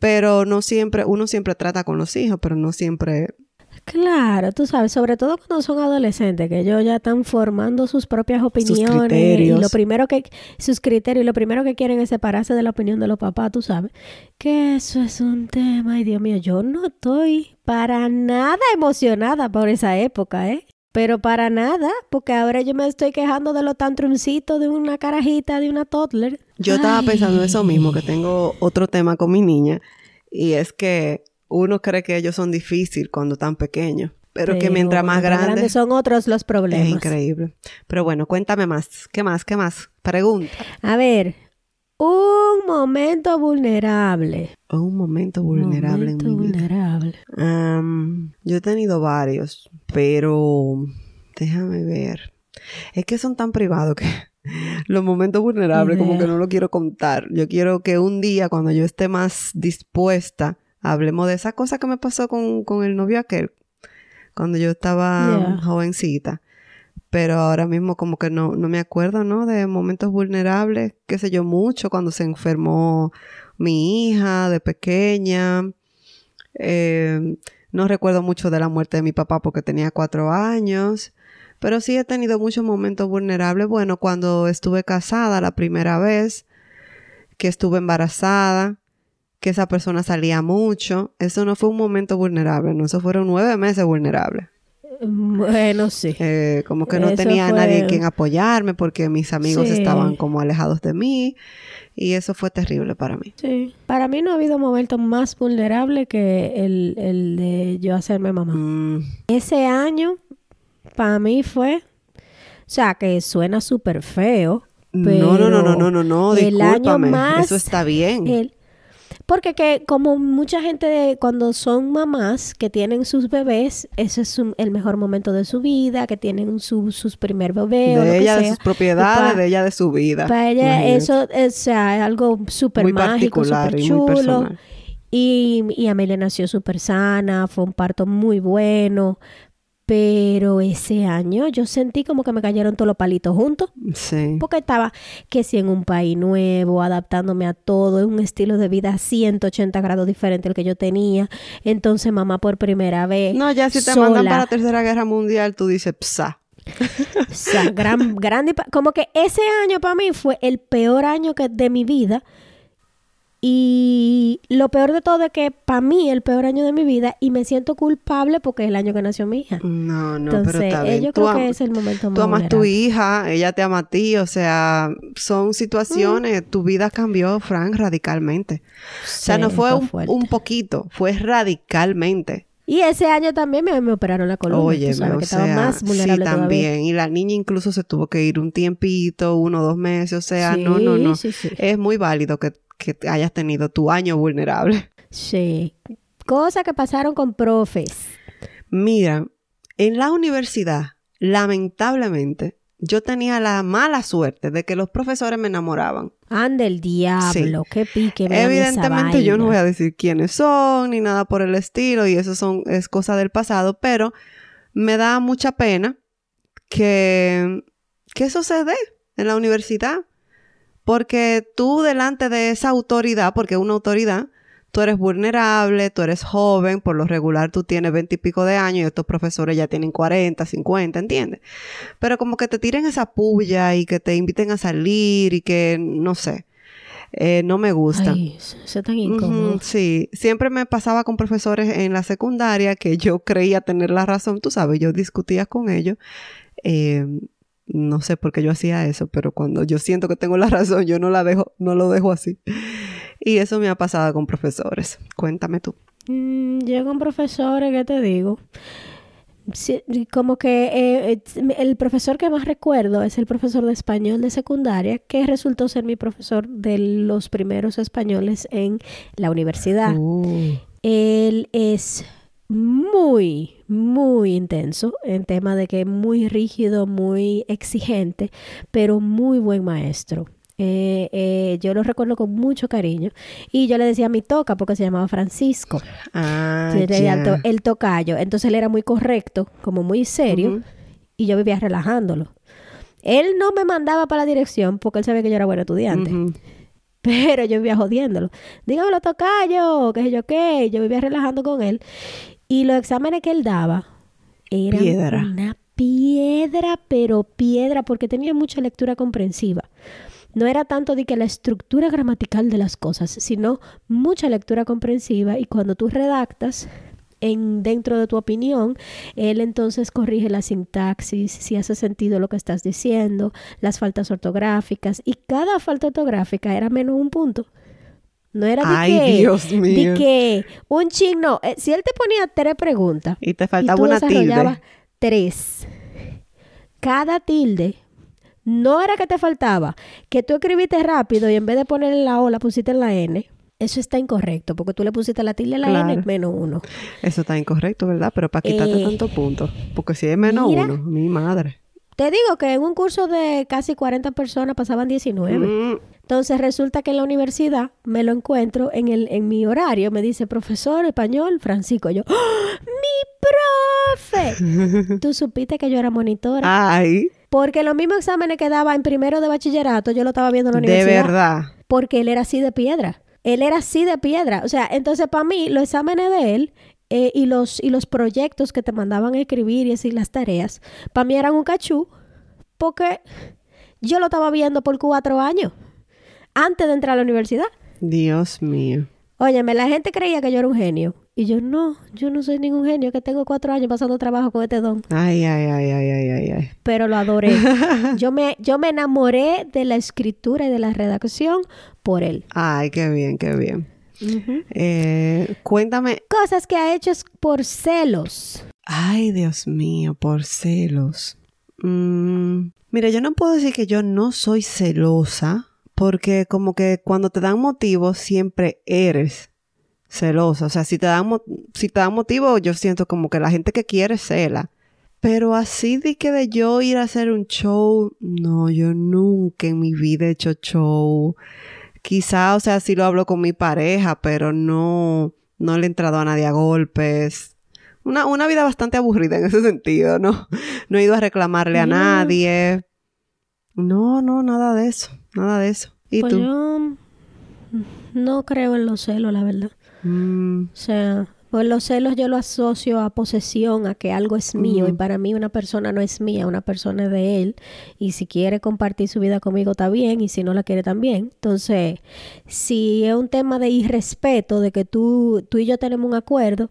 [SPEAKER 3] Pero no siempre, uno siempre trata con los hijos, pero no siempre
[SPEAKER 2] Claro, tú sabes, sobre todo cuando son adolescentes, que ellos ya están formando sus propias opiniones y
[SPEAKER 3] criterios.
[SPEAKER 2] lo primero que sus criterios, y lo primero que quieren es separarse de la opinión de los papás, tú sabes. Que eso es un tema, ay Dios mío, yo no estoy para nada emocionada por esa época, ¿eh? Pero para nada, porque ahora yo me estoy quejando de los tantrumcitos de una carajita, de una toddler.
[SPEAKER 3] Yo estaba pensando eso mismo, que tengo otro tema con mi niña, y es que uno cree que ellos son difíciles cuando están pequeños, pero, que mientras más grandes
[SPEAKER 2] son otros los
[SPEAKER 3] es
[SPEAKER 2] problemas.
[SPEAKER 3] increíble. Pero bueno, cuéntame más. ¿Qué más? ¿Qué más? Pregunta.
[SPEAKER 2] A ver, un momento vulnerable.
[SPEAKER 3] Un momento vulnerable
[SPEAKER 2] Momento
[SPEAKER 3] en mi vida.
[SPEAKER 2] vulnerable.
[SPEAKER 3] Am, yo he tenido varios, pero déjame ver. Es que son tan privados que los momentos vulnerables como que no lo quiero contar. Yo quiero que un día cuando yo esté más dispuesta, hablemos de esa cosa que me pasó con, con el novio aquel, cuando yo estaba
[SPEAKER 2] Yeah.
[SPEAKER 3] jovencita. Pero ahora mismo como que no, no me acuerdo, ¿no? De momentos vulnerables, qué sé yo, mucho, cuando se enfermó mi hija de pequeña. Eh, no recuerdo mucho de la muerte de mi papá porque tenía cuatro años, pero sí he tenido muchos momentos vulnerables. Bueno, cuando estuve casada la primera vez, que estuve embarazada, que esa persona salía mucho, eso no fue un momento vulnerable, no, eso fueron nueve meses vulnerables.
[SPEAKER 2] Bueno, sí.
[SPEAKER 3] Eh, como que no
[SPEAKER 2] Eso
[SPEAKER 3] tenía
[SPEAKER 2] fue-
[SPEAKER 3] nadie quien apoyarme porque mis amigos
[SPEAKER 2] Sí.
[SPEAKER 3] estaban como alejados de mí y eso fue terrible para mí.
[SPEAKER 2] Sí. Para mí no ha habido momento más vulnerable que el, el de yo hacerme mamá.
[SPEAKER 3] Mm,
[SPEAKER 2] Ese año, para mí fue, o sea, que suena súper feo.
[SPEAKER 3] no, no, no, no, no, no, no,
[SPEAKER 2] el año
[SPEAKER 3] discúlpame.
[SPEAKER 2] más-
[SPEAKER 3] Eso está bien.
[SPEAKER 2] El- porque que como mucha gente de- cuando son mamás que tienen sus bebés, ese es un- el mejor momento de su vida, que tienen su, sus primer bebé o lo
[SPEAKER 3] de
[SPEAKER 2] que
[SPEAKER 3] ella, de
[SPEAKER 2] sea.
[SPEAKER 3] sus propiedades,
[SPEAKER 2] Y pa-
[SPEAKER 3] de ella, de su vida.
[SPEAKER 2] Para ella
[SPEAKER 3] Imagínate.
[SPEAKER 2] eso es, o sea, algo súper mágico, súper
[SPEAKER 3] y
[SPEAKER 2] chulo.
[SPEAKER 3] personal.
[SPEAKER 2] Y, y Amelia nació súper sana, fue un parto muy bueno. Pero ese año yo sentí como que me cayeron todos los palitos juntos.
[SPEAKER 3] Sí.
[SPEAKER 2] Porque estaba que si en un país nuevo, adaptándome a todo, un estilo de vida 180 grados diferente al que yo tenía. Entonces mamá por primera vez.
[SPEAKER 3] No, ya si te
[SPEAKER 2] sola.
[SPEAKER 3] mandan para la Tercera Guerra Mundial, tú dices, psa.
[SPEAKER 2] O sea, gran, grande, como que ese año para mí fue el peor año que, de mi vida. Y lo peor de todo es que para mí el peor año de mi vida y me siento culpable porque es el año que nació mi hija.
[SPEAKER 3] No, no,
[SPEAKER 2] Entonces,
[SPEAKER 3] pero está
[SPEAKER 2] eh,
[SPEAKER 3] bien.
[SPEAKER 2] yo
[SPEAKER 3] Tú
[SPEAKER 2] creo que es el momento
[SPEAKER 3] Tú
[SPEAKER 2] más
[SPEAKER 3] amas tu
[SPEAKER 2] vulnerable.
[SPEAKER 3] hija, ella te ama a ti, o sea, son situaciones, tu vida cambió, Frank, radicalmente. o sea,
[SPEAKER 2] Sí,
[SPEAKER 3] no fue un, un poquito, fue radicalmente.
[SPEAKER 2] Y ese año también me, me operaron la columna.
[SPEAKER 3] Oye,
[SPEAKER 2] tú sabes,
[SPEAKER 3] o
[SPEAKER 2] que estaba más vulnerable
[SPEAKER 3] sí,
[SPEAKER 2] todavía.
[SPEAKER 3] también. Y la niña incluso se tuvo que ir un tiempito, uno o dos meses, o sea, no, no, no.
[SPEAKER 2] Sí, sí, sí.
[SPEAKER 3] Es muy válido que, que hayas tenido tu año vulnerable.
[SPEAKER 2] Sí. Cosas que pasaron con profes.
[SPEAKER 3] Mira, en la universidad, lamentablemente, yo tenía la mala suerte de que los profesores me enamoraban.
[SPEAKER 2] Ande el diablo, qué pique.
[SPEAKER 3] Evidentemente yo no voy a decir quiénes son ni nada por el estilo y eso son es cosa del pasado, pero me da mucha pena que que eso se dé en la universidad porque tú delante de esa autoridad, porque es una autoridad, tú eres vulnerable, tú eres joven, por lo regular tú tienes veinte y pico de años y estos profesores ya tienen 40, 50, ¿entiendes? Pero como que te tiren esa puya y que te inviten a salir y que, no sé. Eh, no me gusta.
[SPEAKER 2] Ay, eso es tan incómodo.
[SPEAKER 3] Sí, siempre me pasaba con profesores en la secundaria que yo creía tener la razón, tú sabes, yo discutía con ellos. Eh, no sé por qué yo hacía eso, pero cuando yo siento que tengo la razón, yo no la dejo, no lo dejo así. Y eso me ha pasado con profesores. Cuéntame tú.
[SPEAKER 2] Mm, yo con profesores, ¿qué te digo? Sí, como que eh, el profesor que más recuerdo es el profesor de español de secundaria, que resultó ser mi profesor de los primeros españoles en la universidad.
[SPEAKER 3] Uh,
[SPEAKER 2] Él es muy, muy intenso en tema de que muy rígido, muy exigente, pero muy buen maestro. Eh, eh, yo lo recuerdo con mucho cariño. Y yo le decía a mi toca porque se llamaba Francisco.
[SPEAKER 3] ah,
[SPEAKER 2] el, tocayo. Entonces él era muy correcto, como muy serio, y yo vivía relajándolo. Él no me mandaba para la dirección porque él sabía que yo era buena estudiante, pero yo vivía jodiéndolo. Dígamelo, tocayo, qué sé yo qué. Yo vivía relajando con él. Y los exámenes que él daba eran
[SPEAKER 3] Piedra.
[SPEAKER 2] una piedra, pero piedra, porque tenía mucha lectura comprensiva. No era tanto de que la estructura gramatical de las cosas, sino mucha lectura comprensiva y cuando tú redactas en dentro de tu opinión, él entonces corrige la sintaxis, si hace sentido lo que estás diciendo, las faltas ortográficas y cada falta ortográfica era menos un punto. No era de
[SPEAKER 3] Ay,
[SPEAKER 2] que,
[SPEAKER 3] Dios mío.
[SPEAKER 2] de que un chino, eh, si él te ponía tres preguntas
[SPEAKER 3] Y te
[SPEAKER 2] y
[SPEAKER 3] faltaba
[SPEAKER 2] tú
[SPEAKER 3] una tilde.
[SPEAKER 2] tres. Cada tilde no era que te faltaba, que tú escribiste rápido y en vez de poner en la O la pusiste en la N. Eso está incorrecto, porque tú le pusiste la tilde en la N
[SPEAKER 3] Claro.
[SPEAKER 2] menos uno.
[SPEAKER 3] Eso está incorrecto, ¿verdad? Pero para quitarte
[SPEAKER 2] Eh,
[SPEAKER 3] tantos puntos. Porque si es menos
[SPEAKER 2] mira.
[SPEAKER 3] uno, mi madre.
[SPEAKER 2] Te digo que en un curso de casi 40 personas pasaban 19.
[SPEAKER 3] Mm,
[SPEAKER 2] Entonces resulta que en la universidad me lo encuentro en, el, en mi horario. Me dice, profesor español, Francisco. Yo, ¡Ah! ¡mi profe! Tú supiste que yo era monitora.
[SPEAKER 3] Ay,
[SPEAKER 2] Porque los mismos exámenes que daba en primero de bachillerato, yo lo estaba viendo en la
[SPEAKER 3] de
[SPEAKER 2] universidad.
[SPEAKER 3] verdad.
[SPEAKER 2] Porque él era así de piedra. Él era así de piedra. O sea, entonces para mí, los exámenes de él eh, y, los, y los proyectos que te mandaban a escribir y así las tareas, para mí eran un cachú. Porque yo lo estaba viendo por cuatro años. Antes de entrar a la universidad.
[SPEAKER 3] Dios mío.
[SPEAKER 2] Óyeme, la gente creía que yo era un genio. Y yo, no, yo no soy ningún genio, que tengo cuatro años pasando trabajo con este don.
[SPEAKER 3] Ay, ay, ay, ay, ay, ay, ay.
[SPEAKER 2] pero lo adoré. Yo me, yo me enamoré de la escritura y de la redacción por él.
[SPEAKER 3] Ay, qué bien, qué bien. Eh, cuéntame.
[SPEAKER 2] Cosas que ha hecho es por celos.
[SPEAKER 3] Ay, Dios mío, por celos. Mm, mira, yo no puedo decir que yo no soy celosa, porque como que cuando te dan motivos siempre eres celosa. O sea, si te dan, si te dan motivo, yo siento como que la gente que quiere cela. Pero así de que de yo ir a hacer un show, no, yo nunca en mi vida he hecho show. Quizá, o sea, sí lo hablo con mi pareja, pero no, no le he entrado a nadie a golpes. Una, una vida bastante aburrida en ese sentido, ¿no? No he ido a reclamarle a nadie. No, no, nada de eso, nada de eso. ¿Y
[SPEAKER 2] pues
[SPEAKER 3] tú?
[SPEAKER 2] yo no creo en los celos, la verdad.
[SPEAKER 3] Mm,
[SPEAKER 2] O sea, pues los celos yo lo asocio a posesión, a que algo es mío. Y para mí una persona no es mía, una persona es de él. Y si quiere compartir su vida conmigo está bien, y si no la quiere también. Entonces, si es un tema de irrespeto, de que tú, tú y yo tenemos un acuerdo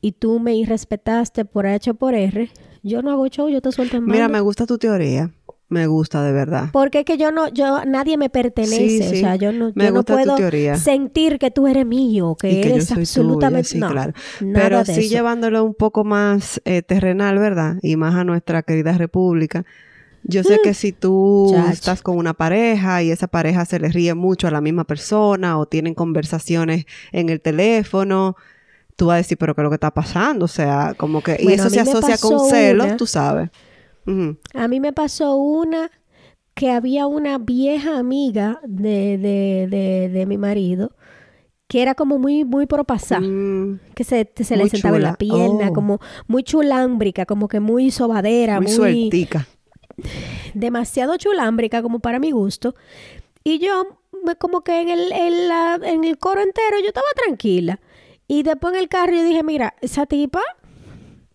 [SPEAKER 2] y tú me irrespetaste por H o por R, yo no hago show, yo te suelto en
[SPEAKER 3] Mira,
[SPEAKER 2] banda.
[SPEAKER 3] me gusta tu teoría. Me gusta, de verdad.
[SPEAKER 2] Porque es que yo no, yo, nadie me pertenece.
[SPEAKER 3] Sí, sí.
[SPEAKER 2] O sea, yo no,
[SPEAKER 3] Me
[SPEAKER 2] yo no puedo sentir que tú eres mío, que
[SPEAKER 3] y que yo
[SPEAKER 2] eres
[SPEAKER 3] soy
[SPEAKER 2] absolutamente.
[SPEAKER 3] tuya, sí,
[SPEAKER 2] no,
[SPEAKER 3] claro. Pero sí
[SPEAKER 2] eso.
[SPEAKER 3] llevándolo un poco más eh, terrenal, ¿verdad? Y más a nuestra querida república. Yo sé que si tú estás con una pareja y esa pareja se le ríe mucho a la misma persona o tienen conversaciones en el teléfono, tú vas a decir, pero ¿qué es lo que está pasando? O sea, como que... y eso se asocia con celos,
[SPEAKER 2] una-
[SPEAKER 3] tú sabes.
[SPEAKER 2] A mí me pasó una que había una vieja amiga de, de, de, de mi marido que era como muy, muy propasá,
[SPEAKER 3] Mm,
[SPEAKER 2] que se, se le sentaba en la pierna,
[SPEAKER 3] Oh.
[SPEAKER 2] como muy chulámbrica, como que muy sobadera,
[SPEAKER 3] muy
[SPEAKER 2] muy,
[SPEAKER 3] sueltica.
[SPEAKER 2] demasiado chulámbrica como para mi gusto. Y yo como que en el, en, la- en el coro entero yo estaba tranquila. Y después en el carro yo dije, mira, esa tipa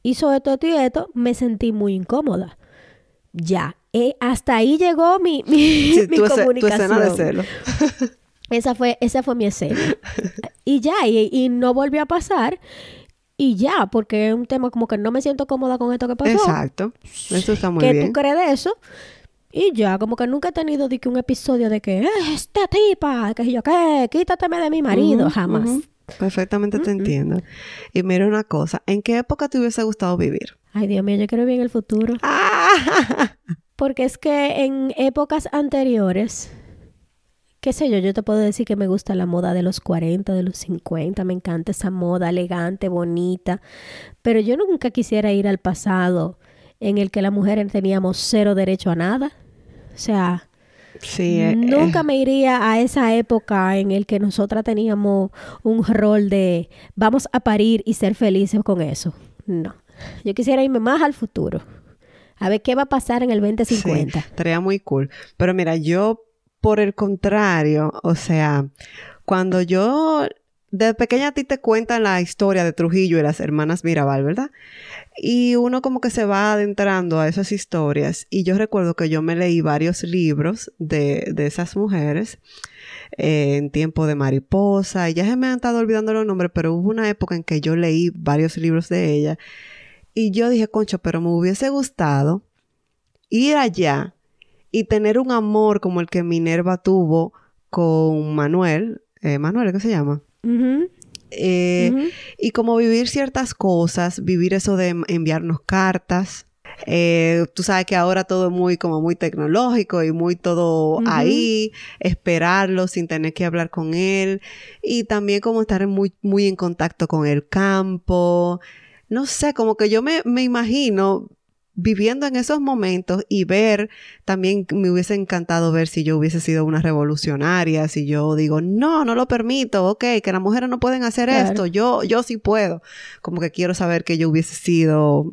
[SPEAKER 2] hizo esto, esto y esto, me sentí muy incómoda. Ya, eh, hasta ahí llegó mi, mi,
[SPEAKER 3] Sí,
[SPEAKER 2] mi
[SPEAKER 3] tu, ese- tu
[SPEAKER 2] comunicación.
[SPEAKER 3] escena de celo.
[SPEAKER 2] Esa fue, esa fue mi escena. y ya, y, y no volvió a pasar. Y ya, porque es un tema como que no me siento cómoda con esto que pasó.
[SPEAKER 3] Exacto. Eso está muy
[SPEAKER 2] ¿Qué
[SPEAKER 3] bien.
[SPEAKER 2] tú crees de eso? Y ya, como que nunca he tenido de que un episodio de que, "Eh, esta tipa, que yo qué, quítateme de mi marido, jamás.
[SPEAKER 3] Perfectamente te entiendo. Y mira una cosa, ¿en qué época te hubiese gustado vivir?
[SPEAKER 2] Ay, Dios mío, yo quiero vivir en el futuro.
[SPEAKER 3] ¡Ah!
[SPEAKER 2] Porque es que en épocas anteriores, qué sé yo, yo te puedo decir que me gusta la moda de los 40, de los 50, me encanta esa moda elegante, bonita, pero yo nunca quisiera ir al pasado en el que las mujeres teníamos cero derecho a nada. O sea,
[SPEAKER 3] Sí, eh,
[SPEAKER 2] nunca me iría a esa época en el que nosotras teníamos un rol de vamos a parir y ser felices con eso. No, yo quisiera irme más al futuro. A ver qué va a pasar en el 2050.
[SPEAKER 3] Sí, estaría muy cool. Pero mira, yo, por el contrario, o sea, cuando yo de pequeña a ti te cuentan la historia de Trujillo y las hermanas Mirabal, ¿verdad? Y uno como que se va adentrando a esas historias. Y yo recuerdo que yo me leí varios libros de, de esas mujeres eh, en tiempo de mariposa. Y ya se me han estado olvidando los nombres, pero hubo una época en que yo leí varios libros de ella. Y yo dije, concho, pero me hubiese gustado ir allá y tener un amor como el que Minerva tuvo con Manuel. Eh, Manuel, ¿qué se llama? Eh. Y como vivir ciertas cosas, vivir eso de enviarnos cartas. Eh, tú sabes que ahora todo es muy como muy tecnológico y muy todo ahí, esperarlo sin tener que hablar con él y también como estar muy, muy en contacto con el campo. No sé, como que yo me, me imagino viviendo en esos momentos y ver, también me hubiese encantado ver si yo hubiese sido una revolucionaria, si yo digo, no, no lo permito, ok, que las mujeres no pueden hacer
[SPEAKER 2] Claro.
[SPEAKER 3] esto, yo, yo sí puedo. Como que quiero saber que yo hubiese sido,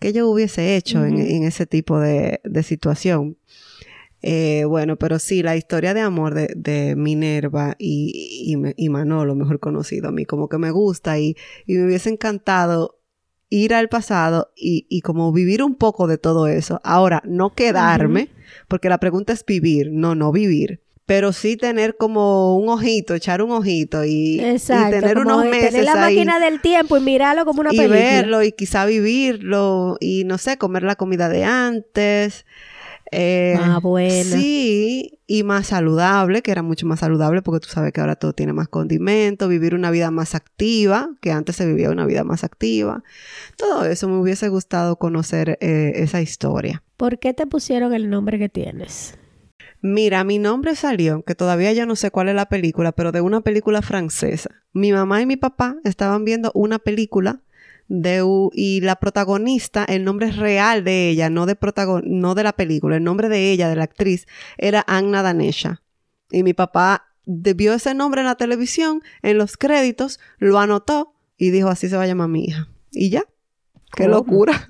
[SPEAKER 3] que yo hubiese hecho en, en ese tipo de, de situación. Eh, bueno, pero sí, la historia de amor de, de Minerva y, y, y Manolo, mejor conocido a mí, como que me gusta y, y me hubiese encantado ir al pasado y, y como vivir un poco de todo eso. Ahora, no quedarme, porque la pregunta es vivir, no, no vivir. Pero sí tener como un ojito, echar un ojito y, y
[SPEAKER 2] Exacto.
[SPEAKER 3] tener unos meses
[SPEAKER 2] tener la
[SPEAKER 3] ahí
[SPEAKER 2] máquina del tiempo y mirarlo como una
[SPEAKER 3] y
[SPEAKER 2] película.
[SPEAKER 3] verlo y quizá vivirlo y no sé, comer la comida de antes. Eh,
[SPEAKER 2] Ah, buena.
[SPEAKER 3] Sí, y más saludable, que era mucho más saludable porque tú sabes que ahora todo tiene más condimento, vivir una vida más activa, que antes se vivía una vida más activa. Todo eso me hubiese gustado conocer eh, esa historia.
[SPEAKER 2] ¿Por qué te pusieron el nombre que tienes?
[SPEAKER 3] Mira, mi nombre salió, que todavía yo no sé cuál es la película, pero de una película francesa. Mi mamá y mi papá estaban viendo una película de y la protagonista, el nombre real de ella, no de protagon no de la película, el nombre de ella, de la actriz, era Anna Danesha. Y mi papá vio ese nombre en la televisión, en los créditos, lo anotó y dijo, así se va a llamar mi hija. Y ya. Qué
[SPEAKER 2] ¿Cómo?
[SPEAKER 3] locura.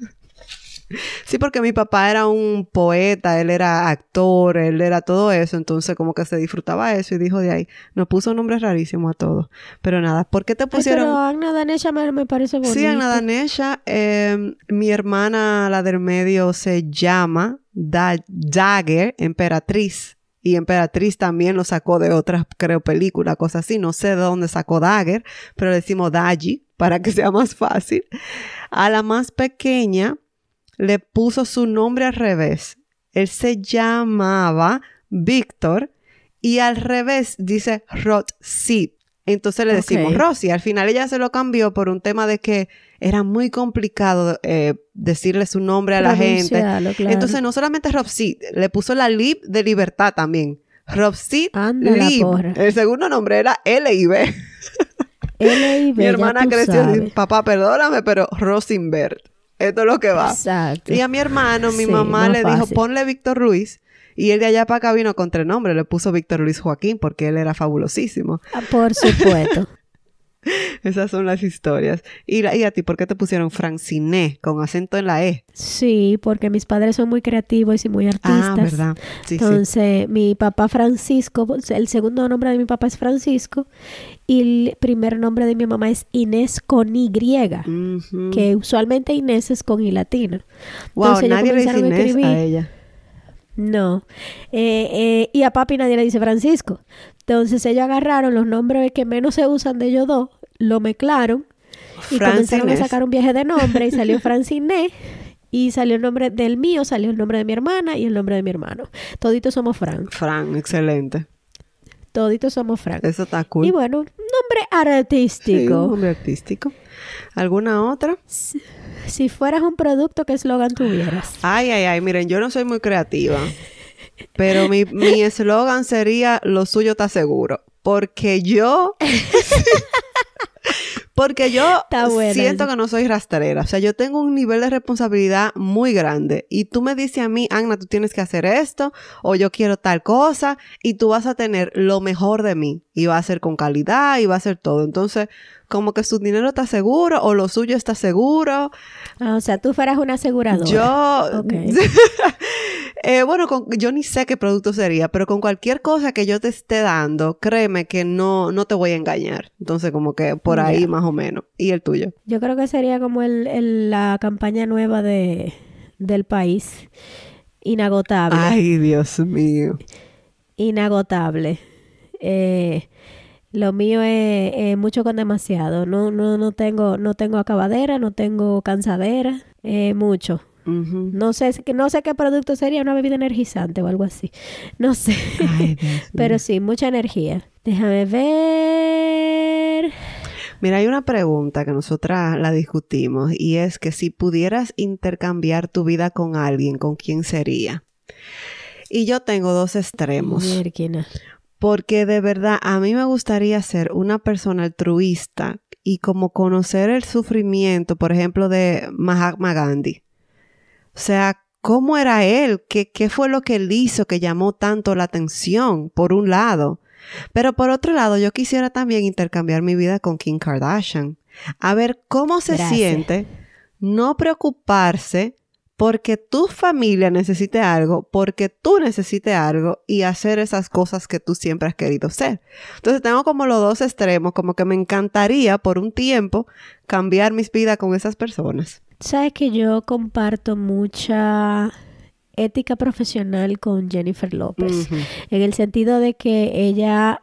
[SPEAKER 3] Sí, porque mi papá era un poeta, él era actor, él era todo eso, entonces como que se disfrutaba eso y dijo de ahí, nos puso un nombre rarísimo a todos. Pero nada, ¿por qué te
[SPEAKER 2] Ay,
[SPEAKER 3] pusieron?
[SPEAKER 2] pero Agna Danesha me, me parece bonito.
[SPEAKER 3] Sí, Ana Danesha, eh, mi hermana, la del medio, se llama Da- Dagger, Emperatriz. Y Emperatriz también lo sacó de otras, creo, películas, cosas así. No sé de dónde sacó Dagger, pero le decimos Daji para que sea más fácil. A la más pequeña le puso su nombre al revés. Él se llamaba Víctor y al revés dice Rothsid. Entonces le decimos
[SPEAKER 2] Ok.
[SPEAKER 3] Rosy. Al final ella se lo cambió por un tema de que era muy complicado eh, decirle su nombre a la gente.
[SPEAKER 2] Claro.
[SPEAKER 3] Entonces no solamente Robsid, le puso la lib de libertad también.
[SPEAKER 2] La
[SPEAKER 3] Lib. El segundo nombre era L.I.B.
[SPEAKER 2] L.I.B.,
[SPEAKER 3] Mi hermana creció y papá, perdóname, pero Rosenberg. Esto es lo que va.
[SPEAKER 2] Exacto.
[SPEAKER 3] Y a mi hermano, mi
[SPEAKER 2] Sí,
[SPEAKER 3] mamá le dijo, ponle Víctor Ruiz. Y él de allá para acá vino contra el nombre. Le puso Víctor Luis Joaquín porque él era fabulosísimo.
[SPEAKER 2] Ah, Por supuesto.
[SPEAKER 3] Esas son las historias. ¿Y, la- y a ti por qué te pusieron Franciné con acento en la E?
[SPEAKER 2] Sí, porque mis padres son muy creativos y muy artistas.
[SPEAKER 3] Ah, ¿verdad? Sí, sí.
[SPEAKER 2] Entonces, mi papá Francisco, el segundo nombre de mi papá es Francisco y el primer nombre de mi mamá es Inés con Y,
[SPEAKER 3] Ujú.
[SPEAKER 2] que usualmente Inés es con I latina.
[SPEAKER 3] Wow,
[SPEAKER 2] Entonces,
[SPEAKER 3] nadie le dice
[SPEAKER 2] a
[SPEAKER 3] Inés
[SPEAKER 2] escribir.
[SPEAKER 3] a ella.
[SPEAKER 2] No. Eh, eh, y a papi nadie le dice Francisco. Entonces ellos agarraron los nombres que menos se usan de ellos dos, lo mezclaron y comenzaron a sacar un viaje de nombre y salió Franciné y salió el nombre del mío, salió el nombre de mi hermana y el nombre de mi hermano. Toditos somos Fran.
[SPEAKER 3] Fran, excelente.
[SPEAKER 2] Toditos somos Fran.
[SPEAKER 3] Eso está cool.
[SPEAKER 2] Y bueno, nombre
[SPEAKER 3] Sí,
[SPEAKER 2] artístico.
[SPEAKER 3] nombre artístico. ¿Alguna otra?
[SPEAKER 2] si, si fueras un producto, ¿qué eslogan tuvieras?
[SPEAKER 3] Ay, ay, ay, miren, yo no soy muy creativa. Pero mi mi eslogan sería lo suyo está seguro. Porque yo. Porque yo siento que no soy rastrera. O sea, yo tengo un nivel de responsabilidad muy grande. Y tú me dices a mí, Anna, tú tienes que hacer esto, o yo quiero tal cosa, y tú vas a tener lo mejor de mí. Y va a ser con calidad, y va a ser todo. Entonces, como que su dinero está seguro, o lo suyo está seguro.
[SPEAKER 2] Ah, o sea, tú fueras una aseguradora.
[SPEAKER 3] Yo,
[SPEAKER 2] Ok.
[SPEAKER 3] Eh, bueno, con- yo ni sé qué producto sería, pero con cualquier cosa que yo te esté dando, créeme que no, no te voy a engañar. Entonces, como que por ahí más o menos. ¿Y el tuyo?
[SPEAKER 2] Yo creo que sería como el, el- la campaña nueva de, del país. Inagotable.
[SPEAKER 3] Ay, Dios mío.
[SPEAKER 2] Inagotable. Eh, lo mío es, es mucho con demasiado. No, no, no tengo, no tengo acabadera, no tengo cansadera. eh, mucho. No sé, no sé qué producto sería, una bebida energizante o algo así. No sé.
[SPEAKER 3] Ay.
[SPEAKER 2] Pero sí, mucha energía. Déjame ver.
[SPEAKER 3] Mira, hay una pregunta que nosotras la discutimos y es que si pudieras intercambiar tu vida con alguien, ¿con quién sería? Y yo tengo dos extremos.
[SPEAKER 2] Mierquina.
[SPEAKER 3] Porque de verdad a mí me gustaría ser una persona altruista y como conocer el sufrimiento, por ejemplo, de Mahatma Gandhi. O sea, ¿cómo era él? ¿Qué, qué fue lo que él hizo que llamó tanto la atención, por un lado? Pero por otro lado, yo quisiera también intercambiar mi vida con Kim Kardashian. A ver cómo se
[SPEAKER 2] Gracias.
[SPEAKER 3] siente no preocuparse porque tu familia necesite algo, porque tú necesites algo y hacer esas cosas que tú siempre has querido ser. Entonces tengo como los dos extremos, como que me encantaría por un tiempo cambiar mis vidas con esas personas.
[SPEAKER 2] Sabes que yo comparto mucha ética profesional con Jennifer López.
[SPEAKER 3] Ujú.
[SPEAKER 2] En el sentido de que ella,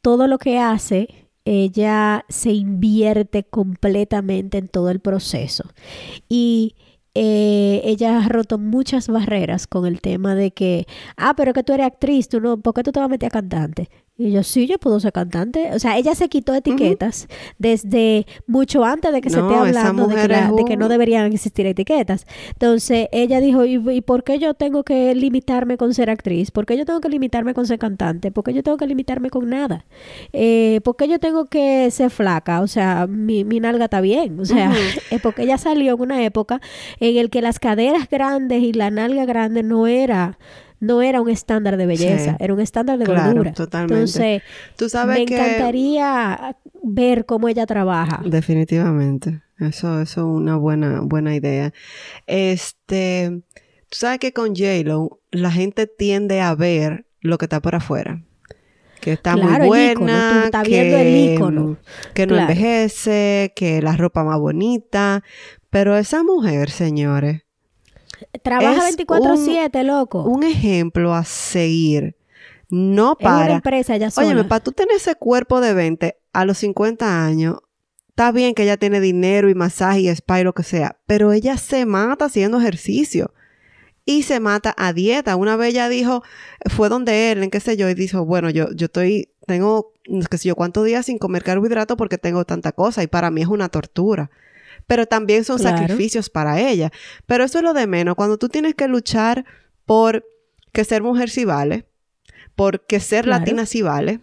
[SPEAKER 2] todo lo que hace, ella se invierte completamente en todo el proceso. Y eh, ella ha roto muchas barreras con el tema de que, ah, pero que tú eres actriz, tú no, ¿por qué tú te vas a meter a cantante? Y yo, sí, yo puedo ser cantante. O sea, ella se quitó etiquetas desde mucho antes de que se esté hablando de que, la- de no deberían existir etiquetas. Entonces, ella dijo, ¿y, y por qué yo tengo que limitarme con ser actriz? ¿Por qué yo tengo que limitarme con ser cantante? ¿Por qué yo tengo que limitarme con nada? Eh, ¿Por qué yo tengo que ser flaca? O sea, mi, mi nalga está bien. O sea, es porque ella salió en una época en el que las caderas grandes y la nalga grande no era no era un estándar de belleza,
[SPEAKER 3] Sí.
[SPEAKER 2] era un estándar de
[SPEAKER 3] Claro,
[SPEAKER 2] gordura.
[SPEAKER 3] totalmente.
[SPEAKER 2] Entonces,
[SPEAKER 3] Tú sabes
[SPEAKER 2] me
[SPEAKER 3] que...
[SPEAKER 2] encantaría ver cómo ella trabaja.
[SPEAKER 3] Definitivamente. Eso, eso es una buena, buena idea. Este, tú sabes que con J-Lo la gente tiende a ver lo que está por afuera. Que está
[SPEAKER 2] Claro,
[SPEAKER 3] muy buena,
[SPEAKER 2] tú
[SPEAKER 3] que,
[SPEAKER 2] viendo el ícono.
[SPEAKER 3] que no
[SPEAKER 2] Claro.
[SPEAKER 3] envejece, que la ropa más bonita. Pero esa mujer, señores,
[SPEAKER 2] Trabaja
[SPEAKER 3] es
[SPEAKER 2] 24/7, loco.
[SPEAKER 3] un ejemplo a seguir. No
[SPEAKER 2] es una
[SPEAKER 3] para.
[SPEAKER 2] empresa ya sola.
[SPEAKER 3] Óyeme, para tú tener ese cuerpo de 20 a los 50 años, está bien que ella tiene dinero y masaje y spa y lo que sea, pero ella se mata haciendo ejercicio y se mata a dieta. Una vez ella dijo, fue donde él, en qué sé yo, y dijo, bueno, yo, yo estoy, tengo, qué sé yo, cuántos días sin comer carbohidratos porque tengo tanta cosa y para mí es una tortura. Pero también son
[SPEAKER 2] Claro.
[SPEAKER 3] sacrificios para ella. Pero eso es lo de menos. Cuando tú tienes que luchar por que ser mujer sí vale, porque ser
[SPEAKER 2] Claro.
[SPEAKER 3] latina sí vale,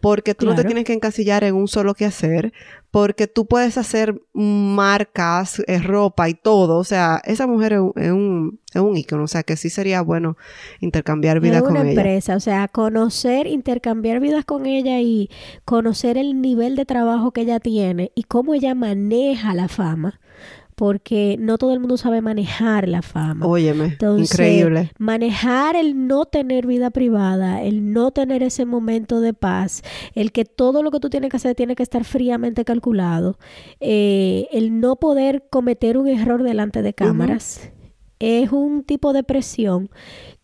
[SPEAKER 3] porque tú no te tienes que encasillar en un solo quehacer, porque tú puedes hacer marcas, eh, ropa y todo. O sea, esa mujer es un, es un, es un ícono, o sea, que sí sería bueno intercambiar vida
[SPEAKER 2] es
[SPEAKER 3] con
[SPEAKER 2] una
[SPEAKER 3] ella.
[SPEAKER 2] empresa, o sea, conocer, intercambiar vidas con ella y conocer el nivel de trabajo que ella tiene y cómo ella maneja la fama, porque no todo el mundo sabe manejar la fama.
[SPEAKER 3] Óyeme,
[SPEAKER 2] Entonces,
[SPEAKER 3] increíble.
[SPEAKER 2] manejar el no tener vida privada, el no tener ese momento de paz, el que todo lo que tú tienes que hacer tiene que estar fríamente calculado, eh, el no poder cometer un error delante de cámaras, es un tipo de presión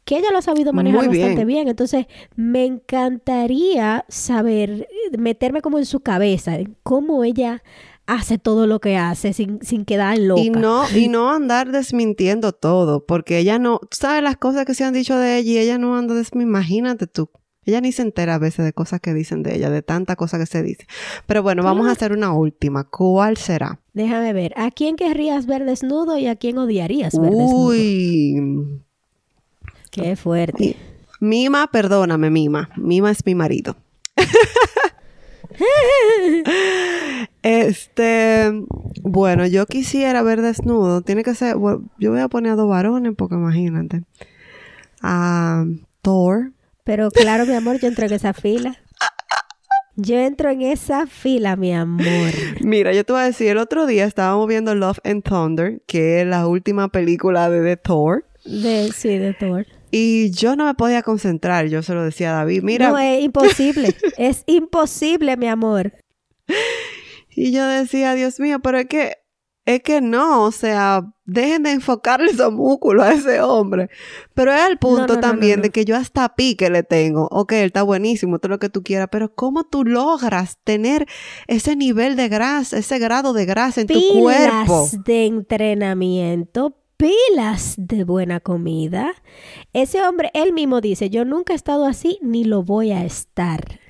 [SPEAKER 2] que ella lo ha sabido manejar
[SPEAKER 3] bien.
[SPEAKER 2] bastante bien. Entonces, me encantaría saber, meterme como en su cabeza, en cómo ella hace todo lo que hace sin, sin quedar loca.
[SPEAKER 3] Y no, y no andar desmintiendo todo, porque ella no, tú sabes las cosas que se han dicho de ella y ella no anda desmintiendo, imagínate tú. Ella ni se entera a veces de cosas que dicen de ella, de tanta cosa que se dice. Pero bueno, vamos a hacer una última. ¿Cuál será?
[SPEAKER 2] Déjame ver, ¿a quién querrías ver desnudo y a quién odiarías ver desnudo?
[SPEAKER 3] Uy.
[SPEAKER 2] Qué fuerte.
[SPEAKER 3] Mima, perdóname, Mima. Mima es mi marido. este, bueno, yo quisiera ver desnudo. Tiene que ser, bueno, yo voy a poner a dos varones porque imagínate. A Thor.
[SPEAKER 2] Pero claro, mi amor, yo entro en esa fila. Yo entro en esa fila, mi amor.
[SPEAKER 3] Mira, yo te voy a decir, el otro día estábamos viendo Love and Thunder, que es la última película de The Thor.
[SPEAKER 2] De, sí, de Thor.
[SPEAKER 3] Y yo no me podía concentrar, yo se lo decía a David, mira,
[SPEAKER 2] No, es imposible. es imposible, mi amor.
[SPEAKER 3] Y yo decía, Dios mío, pero es que, es que no, o sea, dejen de enfocarle esos músculos a ese hombre. Pero es el punto
[SPEAKER 2] No, no, no,
[SPEAKER 3] también
[SPEAKER 2] no,
[SPEAKER 3] de que yo hasta pique le tengo. Ok, él está buenísimo, todo lo que tú quieras, pero ¿cómo tú logras tener ese nivel de grasa, ese grado de grasa en tu cuerpo?
[SPEAKER 2] De entrenamiento, pilas de buena comida. Ese hombre, él mismo dice, yo nunca he estado así ni lo voy a estar.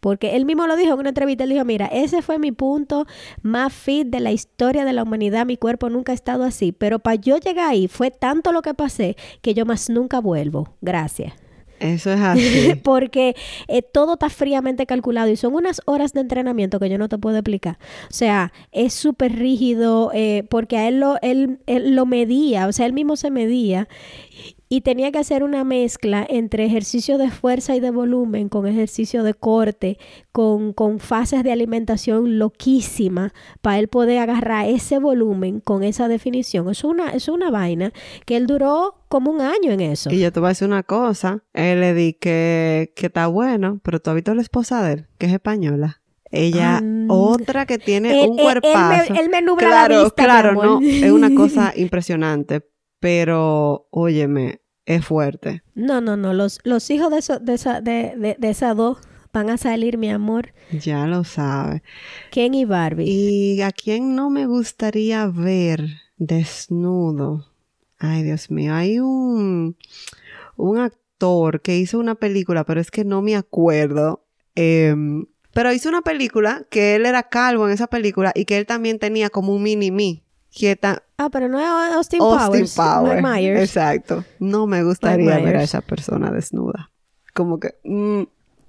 [SPEAKER 2] Porque él mismo lo dijo en una entrevista, él dijo, mira, ese fue mi punto más fit de la historia de la humanidad, mi cuerpo nunca ha estado así, pero para yo llegar ahí fue tanto lo que pasé que yo más nunca vuelvo. Gracias.
[SPEAKER 3] Eso es así.
[SPEAKER 2] Porque eh, todo está fríamente calculado y son unas horas de entrenamiento que yo no te puedo explicar. O sea, es súper rígido eh, porque a él lo, él, él lo medía, o sea, él mismo se medía y tenía que hacer una mezcla entre ejercicio de fuerza y de volumen con ejercicio de corte, con, con fases de alimentación loquísima para él poder agarrar ese volumen con esa definición. Es una, es una vaina que él duró como un año en eso.
[SPEAKER 3] Y yo te voy a decir una cosa. Él le di que, que está bueno, pero tú has visto la esposa de él, que es española. Ella,
[SPEAKER 2] Ah,
[SPEAKER 3] otra que tiene
[SPEAKER 2] Él-
[SPEAKER 3] un
[SPEAKER 2] él- él me-
[SPEAKER 3] cuerpazo.
[SPEAKER 2] él me nubla la
[SPEAKER 3] claro,
[SPEAKER 2] vista,
[SPEAKER 3] claro, no, es una cosa impresionante, pero óyeme, es fuerte.
[SPEAKER 2] No, no, no. Los, los hijos de, eso- de, esa, de, de, de esas dos van a salir, mi amor.
[SPEAKER 3] Ya lo sabe.
[SPEAKER 2] Ken y Barbie.
[SPEAKER 3] Y a quién no me gustaría ver desnudo. Ay, Dios mío, hay un, un actor que hizo una película, pero es que no me acuerdo. Em, pero hizo una película que él era calvo en esa película y que él también tenía como un mini me. Que
[SPEAKER 2] Ah, pero no es Austin,
[SPEAKER 3] Austin
[SPEAKER 2] Powers.
[SPEAKER 3] Power.
[SPEAKER 2] Mike Myers.
[SPEAKER 3] Exacto. No me gustaría ver a esa persona desnuda. Como que, mm,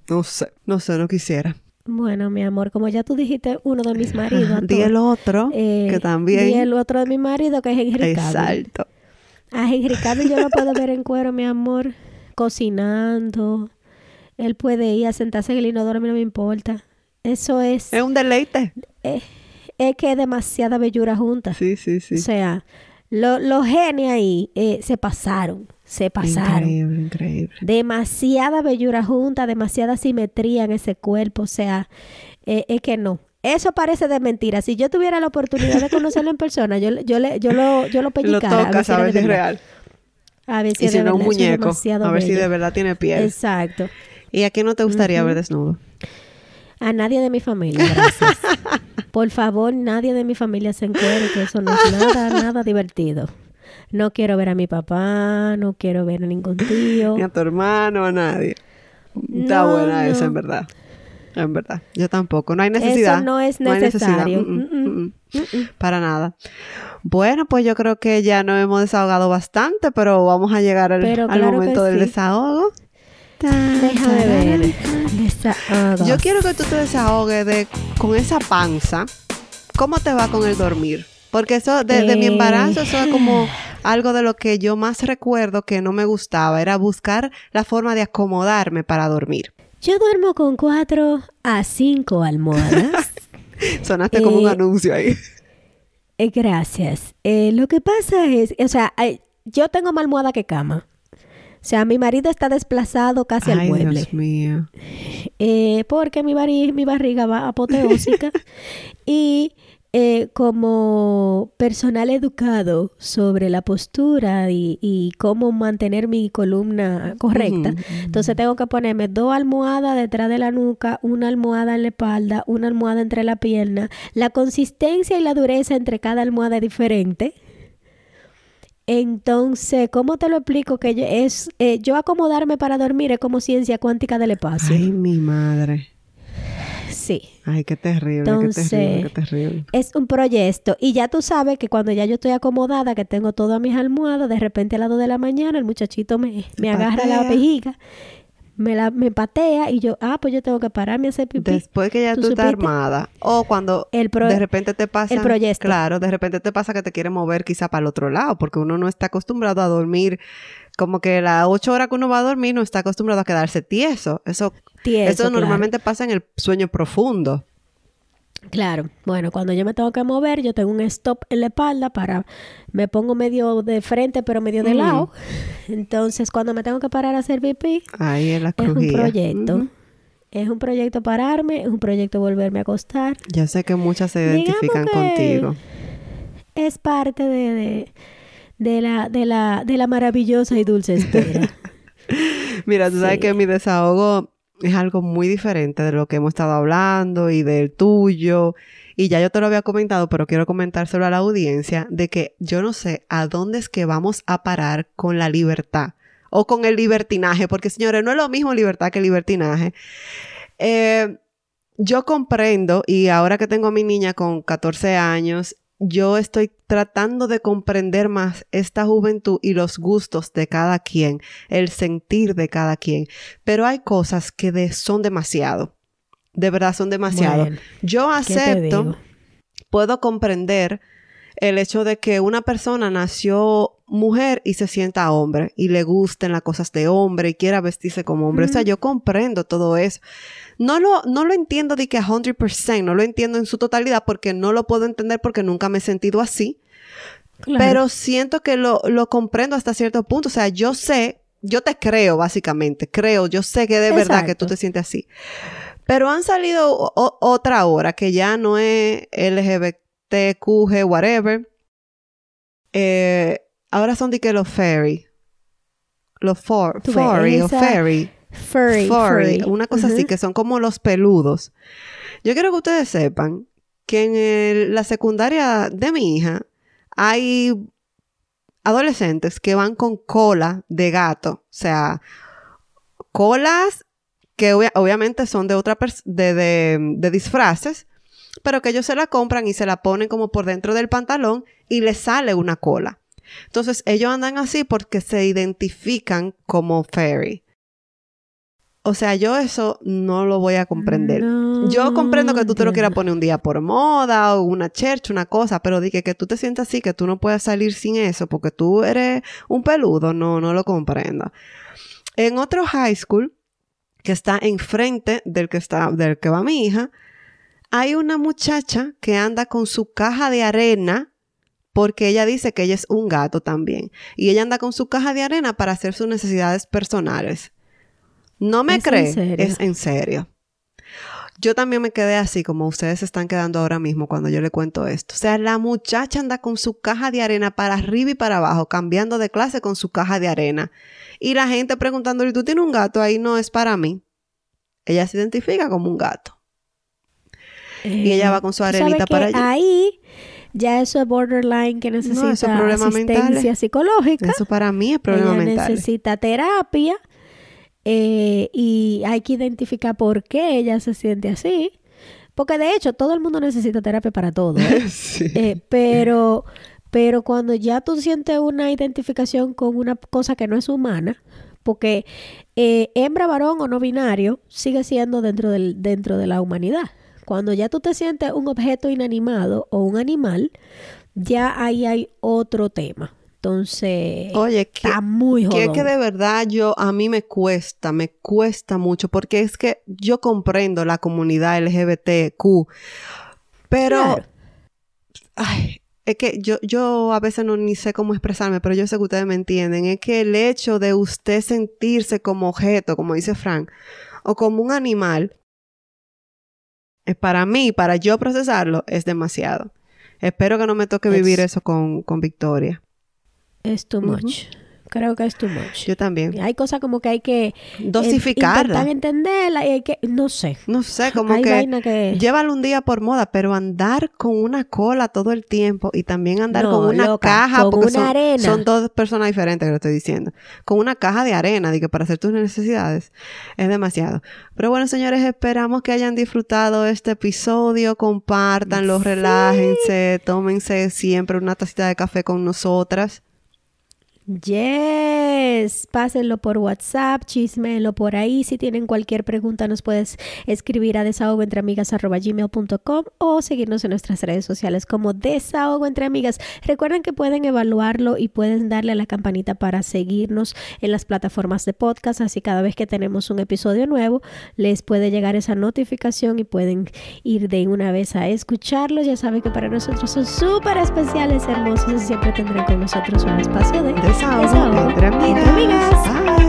[SPEAKER 3] no sé, no sé, no quisiera.
[SPEAKER 2] Bueno, mi amor, como ya tú dijiste, uno de mis maridos.
[SPEAKER 3] Di el otro,
[SPEAKER 2] eh,
[SPEAKER 3] que también.
[SPEAKER 2] Di el otro de mi marido, que es Henry Cavill.
[SPEAKER 3] Exacto.
[SPEAKER 2] A Henry Cavill yo lo puedo ver en cuero, mi amor, cocinando. Él puede ir a sentarse en el inodoro, a mí no me importa. Eso es,
[SPEAKER 3] Es un deleite.
[SPEAKER 2] es, es que es demasiada bellura junta.
[SPEAKER 3] Sí, sí, sí.
[SPEAKER 2] O sea, lo- los genios ahí eh, se pasaron, se pasaron.
[SPEAKER 3] Increíble, increíble.
[SPEAKER 2] Demasiada bellura junta, demasiada simetría en ese cuerpo. O sea, eh, es que no. Eso parece de mentira. Si yo tuviera la oportunidad de conocerlo en persona, yo, yo, le, yo lo, yo lo
[SPEAKER 3] Lo
[SPEAKER 2] pellicara. a ver
[SPEAKER 3] tocas a ver si es real.
[SPEAKER 2] A ver si
[SPEAKER 3] Y
[SPEAKER 2] es
[SPEAKER 3] si
[SPEAKER 2] de
[SPEAKER 3] no, un
[SPEAKER 2] verdad.
[SPEAKER 3] Muñeco. A ver si de verdad tiene piel.
[SPEAKER 2] Exacto.
[SPEAKER 3] ¿Y a quién no te gustaría ver desnudo?
[SPEAKER 2] A nadie de mi familia, gracias. Por favor, nadie de mi familia se encuentre, que eso no es nada, nada divertido. No quiero ver a mi papá, no quiero ver a ningún tío.
[SPEAKER 3] Ni a tu hermano, a nadie. Está
[SPEAKER 2] No,
[SPEAKER 3] buena esa,
[SPEAKER 2] no.
[SPEAKER 3] en verdad. En verdad. Yo tampoco. No hay necesidad.
[SPEAKER 2] Eso no es necesario.
[SPEAKER 3] Mm, mm,
[SPEAKER 2] Mm.
[SPEAKER 3] Para nada. Bueno, pues yo creo que ya nos hemos desahogado bastante, pero vamos a llegar al,
[SPEAKER 2] Pero
[SPEAKER 3] al
[SPEAKER 2] claro
[SPEAKER 3] momento del
[SPEAKER 2] sí.
[SPEAKER 3] desahogo.
[SPEAKER 2] Déjame ver. Desahogos.
[SPEAKER 3] Yo quiero que tú te desahogues de, con esa panza. ¿Cómo te va con el dormir? Porque eso, desde mi
[SPEAKER 2] Eh.
[SPEAKER 3] embarazo, eso es como algo de lo que yo más recuerdo que no me gustaba. Era buscar la forma de acomodarme para dormir.
[SPEAKER 2] Yo duermo con cuatro a cinco almohadas.
[SPEAKER 3] Sonaste como un
[SPEAKER 2] Eh,
[SPEAKER 3] anuncio ahí.
[SPEAKER 2] Eh, gracias. Eh, lo que pasa es, o sea, yo tengo más almohada que cama. O sea, mi marido está desplazado casi al mueble.
[SPEAKER 3] Dios mío.
[SPEAKER 2] Eh, porque mi, mi barriga va apoteósica. y eh, como personal educado sobre la postura y, y cómo mantener mi columna correcta, entonces tengo que ponerme dos almohadas detrás de la nuca, una almohada en la espalda, una almohada entre la pierna. La consistencia y la dureza entre cada almohada es diferente. Entonces, ¿cómo te lo explico? Que yo, es, eh, yo acomodarme para dormir es como ciencia cuántica del espacio.
[SPEAKER 3] Ay, mi madre.
[SPEAKER 2] Sí.
[SPEAKER 3] Ay, qué terrible, qué
[SPEAKER 2] Entonces-
[SPEAKER 3] terrible, qué terrible.
[SPEAKER 2] Es un proyecto. Y ya tú sabes que cuando ya yo estoy acomodada, que tengo todas mis almohadas, de repente a las 2 de la mañana el muchachito me, me agarra la vejiga, me, la, me patea y yo, ah, pues yo tengo que pararme a hacer pipí.
[SPEAKER 3] Después que ya
[SPEAKER 2] ¿Tú
[SPEAKER 3] tú, estás armada. O cuando
[SPEAKER 2] El pro-
[SPEAKER 3] de repente te pasa.
[SPEAKER 2] el proyecto.
[SPEAKER 3] Claro, de repente te pasa que te quieres mover quizá para el otro lado, porque uno no está acostumbrado a dormir. Como que las ocho horas que uno va a dormir no está acostumbrado a quedarse tieso. Eso,
[SPEAKER 2] Tieso,
[SPEAKER 3] eso
[SPEAKER 2] claro.
[SPEAKER 3] normalmente pasa en el sueño profundo.
[SPEAKER 2] Claro, bueno, cuando yo me tengo que mover, yo tengo un stop en la espalda para, me pongo medio de frente, pero medio de
[SPEAKER 3] Mm.
[SPEAKER 2] lado. Entonces, cuando me tengo que parar a hacer pipí,
[SPEAKER 3] Ahí es la
[SPEAKER 2] es un proyecto. Es un proyecto pararme, es un proyecto volverme a acostar.
[SPEAKER 3] Yo sé que muchas se identifican contigo.
[SPEAKER 2] Es parte de, de, de la, de, la, de la maravillosa y dulce espera.
[SPEAKER 3] Mira, tú sabes
[SPEAKER 2] Sí.
[SPEAKER 3] que mi desahogo es algo muy diferente de lo que hemos estado hablando y del tuyo. Y ya yo te lo había comentado, pero quiero comentárselo a la audiencia, de que yo no sé a dónde es que vamos a parar con la libertad o con el libertinaje, porque señores, no es lo mismo libertad que libertinaje. Eh, yo comprendo, y ahora que tengo a mi niña con 14 años, yo estoy tratando de comprender más esta juventud y los gustos de cada quien, el sentir de cada quien. Pero hay cosas que de- son demasiado. De verdad son demasiado.
[SPEAKER 2] Bueno,
[SPEAKER 3] yo
[SPEAKER 2] ¿qué te
[SPEAKER 3] acepto, puedo comprender el hecho de que una persona nació mujer y se sienta hombre y le gusten las cosas de hombre y quiera vestirse como hombre. O sea, yo comprendo todo eso. No lo, no lo entiendo de que a 100%, no lo entiendo en su totalidad porque no lo puedo entender porque nunca me he sentido así.
[SPEAKER 2] Claro.
[SPEAKER 3] Pero siento que lo, lo comprendo hasta cierto punto. O sea, yo sé, yo te creo básicamente, creo, yo sé que de verdad que tú te sientes así. Pero han salido o- otra hora que ya no es LGBTQG, whatever. Eh, ahora son de que los fairy. Los for, furry o fairy.
[SPEAKER 2] furry,
[SPEAKER 3] una cosa así, que son como los peludos. Yo quiero que ustedes sepan que en el- la secundaria de mi hija hay adolescentes que van con cola de gato, o sea, colas que obvia- obviamente son de otra de, de, de disfraces, pero que ellos se la compran y se la ponen como por dentro del pantalón y les sale una cola. Entonces ellos andan así porque se identifican como fairy. O sea, yo eso no lo voy a comprender. Yo comprendo que tú te lo quieras poner un día por moda o una church, una cosa, pero di que, que tú te sientas así, que tú no puedas salir sin eso porque tú eres un peludo, no, no lo comprendo. En otro high school, que está enfrente del que, está, del que va mi hija, hay una muchacha que anda con su caja de arena porque ella dice que ella es un gato también. Y ella anda con su caja de arena para hacer sus necesidades personales. No me
[SPEAKER 2] ¿Es en
[SPEAKER 3] cree,
[SPEAKER 2] serio?
[SPEAKER 3] es en serio. Yo también me quedé así como ustedes se están quedando ahora mismo cuando yo le cuento esto. O sea, la muchacha anda con su caja de arena para arriba y para abajo, cambiando de clase con su caja de arena. Y la gente preguntándole, ¿tú tienes un gato? Ahí no es para mí. Ella se identifica como un gato. Y ella va con su
[SPEAKER 2] Eh,
[SPEAKER 3] arenita para allá.
[SPEAKER 2] Ahí ya eso es borderline que necesita
[SPEAKER 3] eso es problema
[SPEAKER 2] asistencia
[SPEAKER 3] mental.
[SPEAKER 2] psicológica.
[SPEAKER 3] Eso para mí es problema
[SPEAKER 2] ella
[SPEAKER 3] mental.
[SPEAKER 2] necesita terapia eh, y hay que identificar por qué ella se siente así. Porque de hecho todo el mundo necesita terapia para todo. ¿eh?
[SPEAKER 3] Sí.
[SPEAKER 2] Eh, pero, pero cuando ya tú sientes una identificación con una cosa que no es humana, porque eh, hembra, varón o no binario sigue siendo dentro, del, dentro de la humanidad. Cuando ya tú te sientes un objeto inanimado o un animal, ya ahí hay otro tema. Entonces,
[SPEAKER 3] Oye, que,
[SPEAKER 2] está muy
[SPEAKER 3] que es
[SPEAKER 2] jodón.
[SPEAKER 3] que de verdad yo, a mí me cuesta, me cuesta mucho, porque es que yo comprendo la comunidad LGBTQ, pero,
[SPEAKER 2] Claro.
[SPEAKER 3] ay, es que yo, yo a veces no ni sé cómo expresarme, pero yo sé que ustedes me entienden, es que el hecho de usted sentirse como objeto, como dice Frank, o como un animal, para mí, para yo procesarlo, es demasiado. Espero que no me toque vivir
[SPEAKER 2] Es-
[SPEAKER 3] eso con, con Victoria.
[SPEAKER 2] Es too. Creo que es too much.
[SPEAKER 3] Yo también.
[SPEAKER 2] Hay cosas como que hay que eh,
[SPEAKER 3] Dosificarla.
[SPEAKER 2] intentar entenderla y hay que, no sé.
[SPEAKER 3] No sé, como
[SPEAKER 2] hay
[SPEAKER 3] que
[SPEAKER 2] vaina que
[SPEAKER 3] llévalo un día por moda, pero andar con una cola todo el tiempo y también andar
[SPEAKER 2] No,
[SPEAKER 3] con una
[SPEAKER 2] loca,
[SPEAKER 3] caja,
[SPEAKER 2] con
[SPEAKER 3] porque
[SPEAKER 2] una
[SPEAKER 3] son,
[SPEAKER 2] arena.
[SPEAKER 3] son dos personas diferentes que lo estoy diciendo, con una caja de arena, de que para hacer tus necesidades es demasiado. Pero bueno, señores, esperamos que hayan disfrutado este episodio, compártanlo,
[SPEAKER 2] Sí.
[SPEAKER 3] relájense, tómense siempre una tacita de café con nosotras.
[SPEAKER 2] Yes, pásenlo por WhatsApp, chismenlo por ahí. Si tienen cualquier pregunta, nos puedes escribir a desahogoentreamigas.gmail.com o seguirnos en nuestras redes sociales como Desahogo Entre Amigas. Recuerden que pueden evaluarlo y pueden darle a la campanita para seguirnos en las plataformas de podcast. Así cada vez que tenemos un episodio nuevo, les puede llegar esa notificación y pueden ir de una vez a escucharlos. Ya saben que para nosotros son súper especiales, hermosos y siempre tendrán con nosotros un espacio de Desahogo
[SPEAKER 3] entre amigas.
[SPEAKER 2] entre amigas.
[SPEAKER 3] Bye.